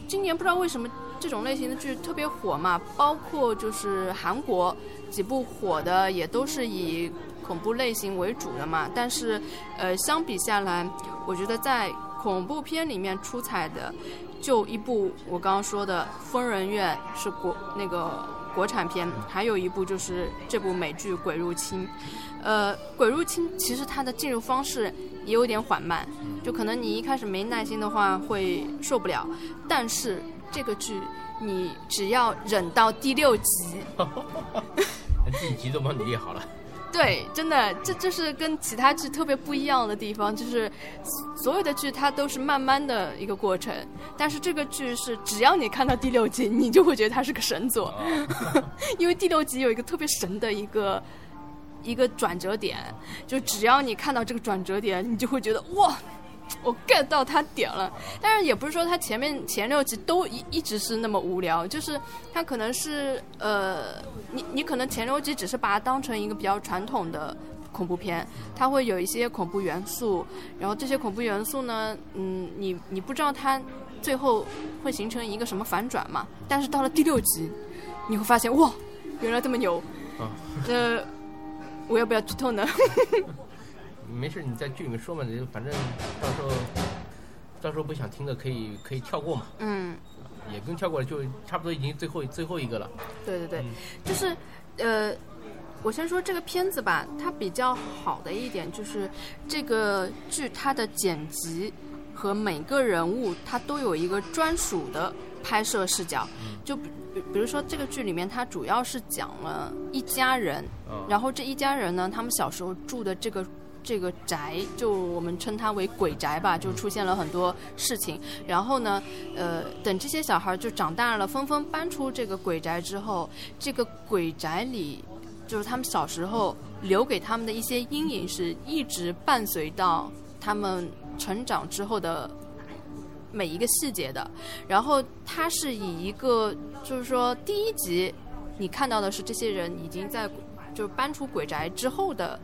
今年不知道为什么这种类型的剧特别火嘛，包括就是韩国几部火的也都是以。恐怖类型为主的嘛，但是，呃，相比下来，我觉得在恐怖片里面出彩的就一部我刚刚说的《疯人院》是国那个国产片，还有一部就是这部美剧《鬼入侵》。呃，《鬼入侵》其实它的进入方式也有点缓慢，就可能你一开始没耐心的话会受不了。但是这个剧你只要忍到第六集，第几集都帮你列好了。对，真的，这就是跟其他剧特别不一样的地方，就是所有的剧它都是慢慢的一个过程，但是这个剧是只要你看到第六集，你就会觉得它是个神作，因为第六集有一个特别神的一个一个转折点，就只要你看到这个转折点，你就会觉得哇。我 get 到他点了，但是也不是说他前面前六集都一一直是那么无聊，就是他可能是呃，你你可能前六集只是把它当成一个比较传统的恐怖片，它会有一些恐怖元素，然后这些恐怖元素呢，嗯，你你不知道它最后会形成一个什么反转嘛？但是到了第六集，你会发现哇，原来这么牛，那我要不要剧透呢？没事，你在剧里面说嘛，就反正到时候到时候不想听的可以可以跳过嘛。嗯，也不用跳过了，就差不多已经最后最后一个了。对对对，就是呃，我先说这个片子吧，它比较好的一点就是这个剧它的剪辑和每个人物它都有一个专属的拍摄视角。就比比如说这个剧里面，它主要是讲了一家人，然后这一家人呢，他们小时候住的这个。这个宅就我们称它为鬼宅吧，就出现了很多事情。然后呢，呃，等这些小孩就长大了，纷纷搬出这个鬼宅之后，这个鬼宅里就是他们小时候留给他们的一些阴影，是一直伴随到他们成长之后的每一个细节的。然后它是以一个就是说，第一集你看到的是这些人已经在就是搬出鬼宅之后的。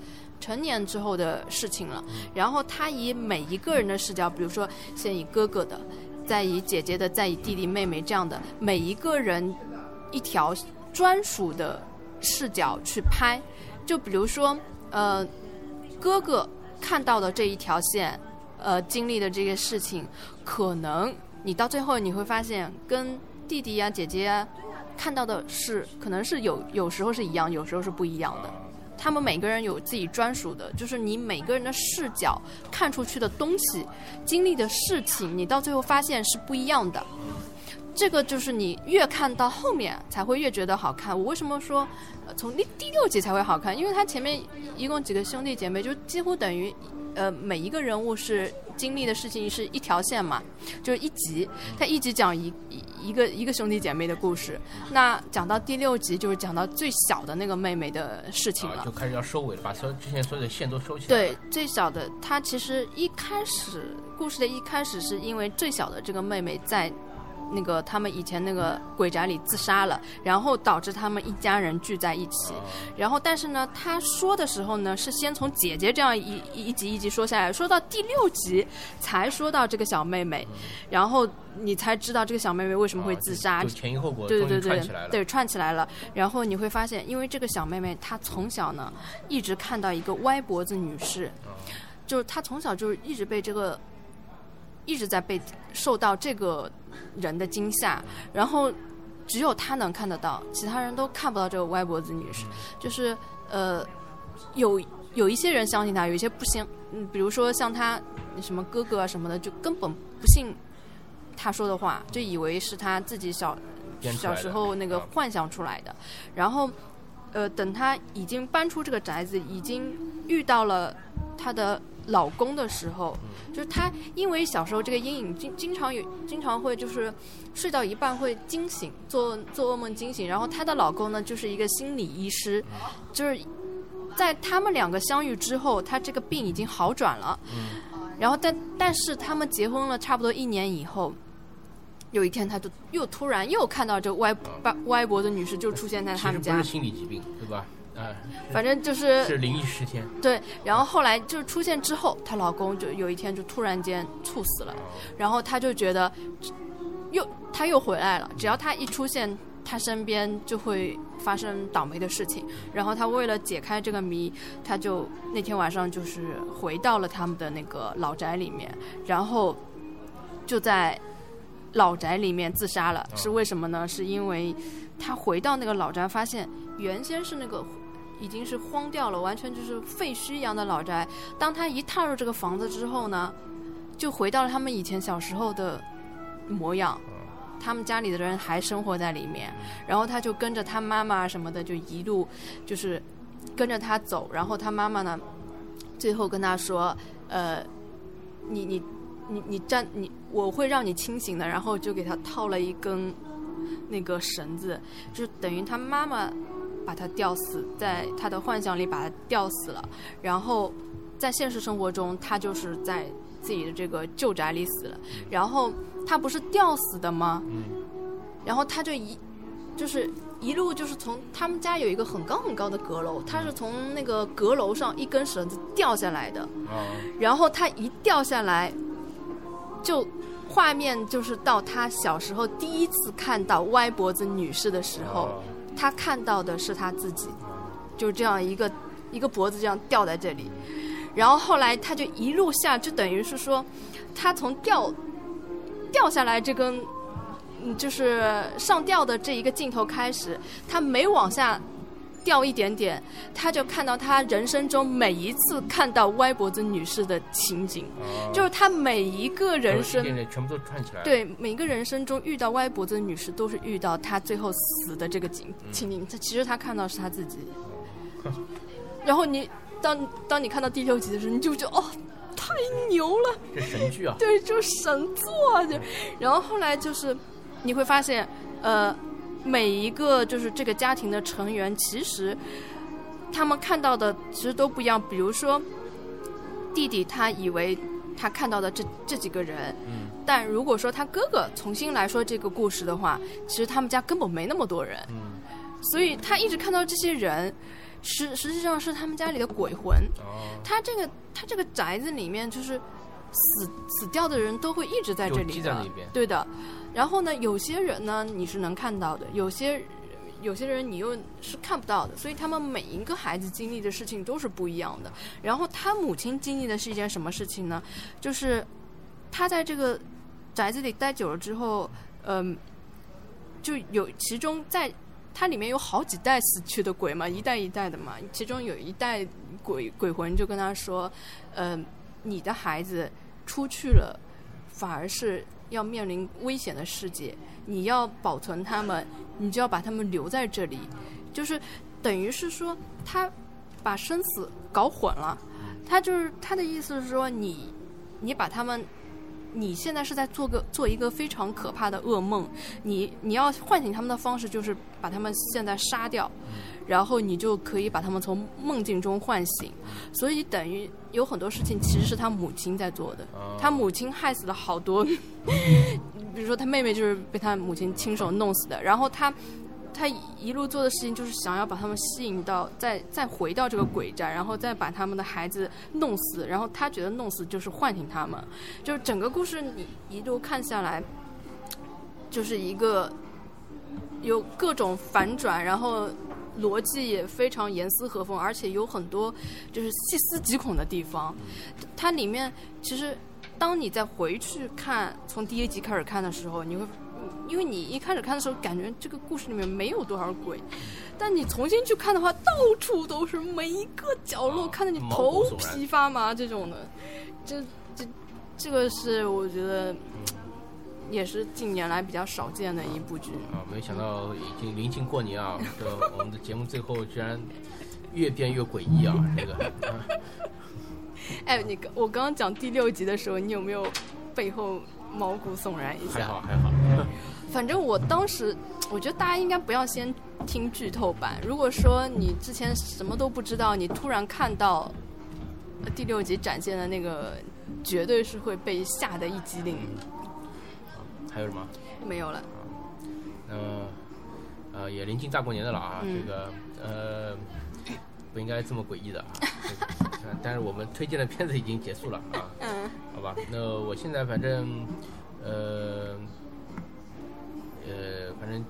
成年之后的事情了，然后他以每一个人的视角，比如说先以哥哥的，再以姐姐的，再以弟弟妹妹这样的每一个人一条专属的视角去拍。就比如说，呃，哥哥看到的这一条线，呃，经历的这些事情，可能你到最后你会发现，跟弟弟呀、姐姐呀看到的是，可能是有有时候是一样，有时候是不一样的。他们每个人有自己专属的，就是你每个人的视角看出去的东西，经历的事情，你到最后发现是不一样的。这个就是你越看到后面才会越觉得好看。我为什么说从第第六集才会好看？因为它前面一共几个兄弟姐妹，就几乎等于呃每一个人物是。经历的事情是一条线嘛，就是一集，他一集讲一一个一个兄弟姐妹的故事。那讲到第六集，就是讲到最小的那个妹妹的事情了，就开始要收尾了，把所有之前所有的线都收起来。对，最小的她其实一开始故事的一开始是因为最小的这个妹妹在。那个他们以前那个鬼宅里自杀了，然后导致他们一家人聚在一起。然后，但是呢，他说的时候呢，是先从姐姐这样一一集一集说下来，说到第六集才说到这个小妹妹，然后你才知道这个小妹妹为什么会自杀，前因后果对对对对，对串起来了。然后你会发现，因为这个小妹妹她从小呢一直看到一个歪脖子女士，就是她从小就是一直被这个。一直在被受到这个人的惊吓，然后只有他能看得到，其他人都看不到这个歪脖子女士。就是呃，有有一些人相信他，有一些不信。嗯，比如说像他什么哥哥啊什么的，就根本不信他说的话，就以为是他自己小小时候那个幻想出来的。然后呃，等他已经搬出这个宅子，已经遇到了他的。老公的时候，就是她，因为小时候这个阴影，经经常有，经常会就是睡到一半会惊醒，做做噩梦惊醒。然后她的老公呢，就是一个心理医师，就是在他们两个相遇之后，她这个病已经好转了。然后但但是他们结婚了差不多一年以后，有一天他就又突然又看到这歪歪歪脖的女士就出现在他们家。不是心理疾病，对吧？哎，反正就是是灵异事件。对，然后后来就出现之后，她老公就有一天就突然间猝死了，然后她就觉得又她又回来了，只要她一出现，她身边就会发生倒霉的事情。然后她为了解开这个谜，她就那天晚上就是回到了他们的那个老宅里面，然后就在老宅里面自杀了，是为什么呢？是因为她回到那个老宅，发现原先是那个已经是荒掉了，完全就是废墟一样的老宅。当他一踏入这个房子之后呢，就回到了他们以前小时候的模样。他们家里的人还生活在里面，然后他就跟着他妈妈什么的，就一路就是跟着他走。然后他妈妈呢，最后跟他说：“呃，你你。”你你站你我会让你清醒的，然后就给他套了一根那个绳子，就等于他妈妈把他吊死在他的幻想里把他吊死了，然后在现实生活中他就是在自己的这个旧宅里死了，然后他不是吊死的吗？嗯。然后他就一就是一路就是从他们家有一个很高很高的阁楼，他是从那个阁楼上一根绳子掉下来的，然后他一掉下来。就画面就是到他小时候第一次看到歪脖子女士的时候，他看到的是他自己，就这样一个一个脖子这样吊在这里，然后后来他就一路下，就等于是说，他从掉掉下来这根，就是上吊的这一个镜头开始，他没往下。掉一点点，他就看到他人生中每一次看到歪脖子女士的情景，就是他每一个人生全部都串起来。对，每一个人生中遇到歪脖子女士，都是遇到他最后死的这个景情景。他其实他看到是他自己。然后你当当你看到第六集的时候，你就觉得哦，太牛了，这神剧啊！对，就是神作啊！就然后后来就是你会发现，呃。每一个就是这个家庭的成员，其实他们看到的其实都不一样。比如说，弟弟他以为他看到的这这几个人，但如果说他哥哥重新来说这个故事的话，其实他们家根本没那么多人。嗯所以他一直看到这些人，实实际上是他们家里的鬼魂。他这个他这个宅子里面，就是死死掉的人都会一直在这里的，对的。然后呢，有些人呢你是能看到的，有些有些人你又是看不到的，所以他们每一个孩子经历的事情都是不一样的。然后他母亲经历的是一件什么事情呢？就是他在这个宅子里待久了之后，嗯，就有其中在它里面有好几代死去的鬼嘛，一代一代的嘛。其中有一代鬼鬼魂就跟他说：“嗯，你的孩子出去了，反而是。”要面临危险的世界，你要保存他们，你就要把他们留在这里，就是等于是说他把生死搞混了。他就是他的意思是说，你你把他们，你现在是在做个做一个非常可怕的噩梦，你你要唤醒他们的方式就是把他们现在杀掉。然后你就可以把他们从梦境中唤醒，所以等于有很多事情其实是他母亲在做的，他母亲害死了好多，比如说他妹妹就是被他母亲亲手弄死的，然后他他一路做的事情就是想要把他们吸引到再再回到这个鬼宅，然后再把他们的孩子弄死，然后他觉得弄死就是唤醒他们，就是整个故事你一路看下来，就是一个有各种反转，然后。逻辑也非常严丝合缝，而且有很多就是细思极恐的地方。它里面其实，当你再回去看从第一集开始看的时候，你会，因为你一开始看的时候感觉这个故事里面没有多少鬼，但你重新去看的话，到处都是，每一个角落看得你头皮发麻这种的。这这这个是我觉得。也是近年来比较少见的一部剧啊！没想到已经临近过年啊，这我们的节目最后居然越变越诡异啊！这个，哎，你我刚刚讲第六集的时候，你有没有背后毛骨悚然一下？还好还好。反正我当时，我觉得大家应该不要先听剧透版。如果说你之前什么都不知道，你突然看到第六集展现的那个，绝对是会被吓得一激灵。还有什么？没有了。嗯，呃，也临近大过年的了啊，这个呃，不应该这么诡异的啊。但是我们推荐的片子已经结束了啊。嗯。好吧，那我现在反正呃呃，反正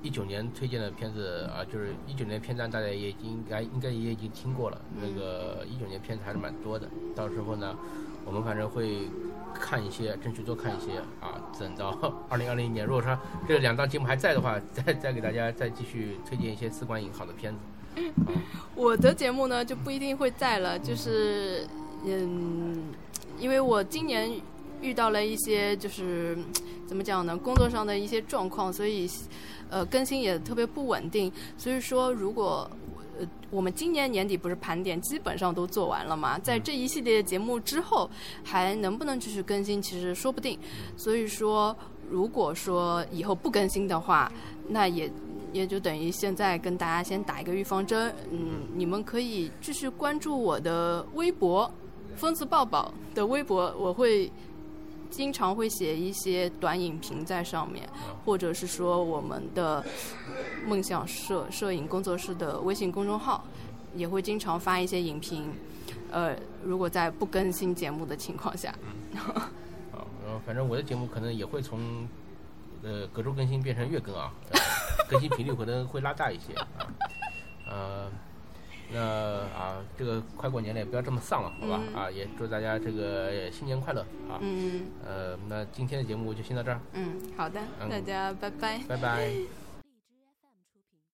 一九年推荐的片子啊，就是一九年片单，大家也应该应该也已经听过了。那个一九年片子还是蛮多的，到时候呢，我们反正会。看一些，争取多看一些啊。等到 二零二零年，如果说这两档节目还在的话，再再给大家再继续推荐一些四观影好的片子。我的节目呢就不一定会在了，就是嗯，因为我今年遇到了一些就是怎么讲呢，工作上的一些状况，所以呃更新也特别不稳定。所以说，如果呃我们今年年底不是盘点基本上都做完了嘛，在这一系列节目之后还能不能继续更新，其实说不定。所以说，如果说以后不更新的话，那也。也就等于现在跟大家先打一个预防针，嗯，你们可以继续关注我的微博“疯子抱抱”的微博，我会经常会写一些短影评在上面，或者是说我们的梦想摄摄影工作室的微信公众号也会经常发一些影评。呃，如果在不更新节目的情况下，好，然后反正我的节目可能也会从呃隔周更新变成月更啊。更新频率可能会拉大一些啊，呃，那啊，这个快过年了，也不要这么丧了，好吧？啊，也祝大家这个新年快乐啊！嗯，呃，那今天的节目就先到这儿。嗯，好的，大家拜拜。拜拜。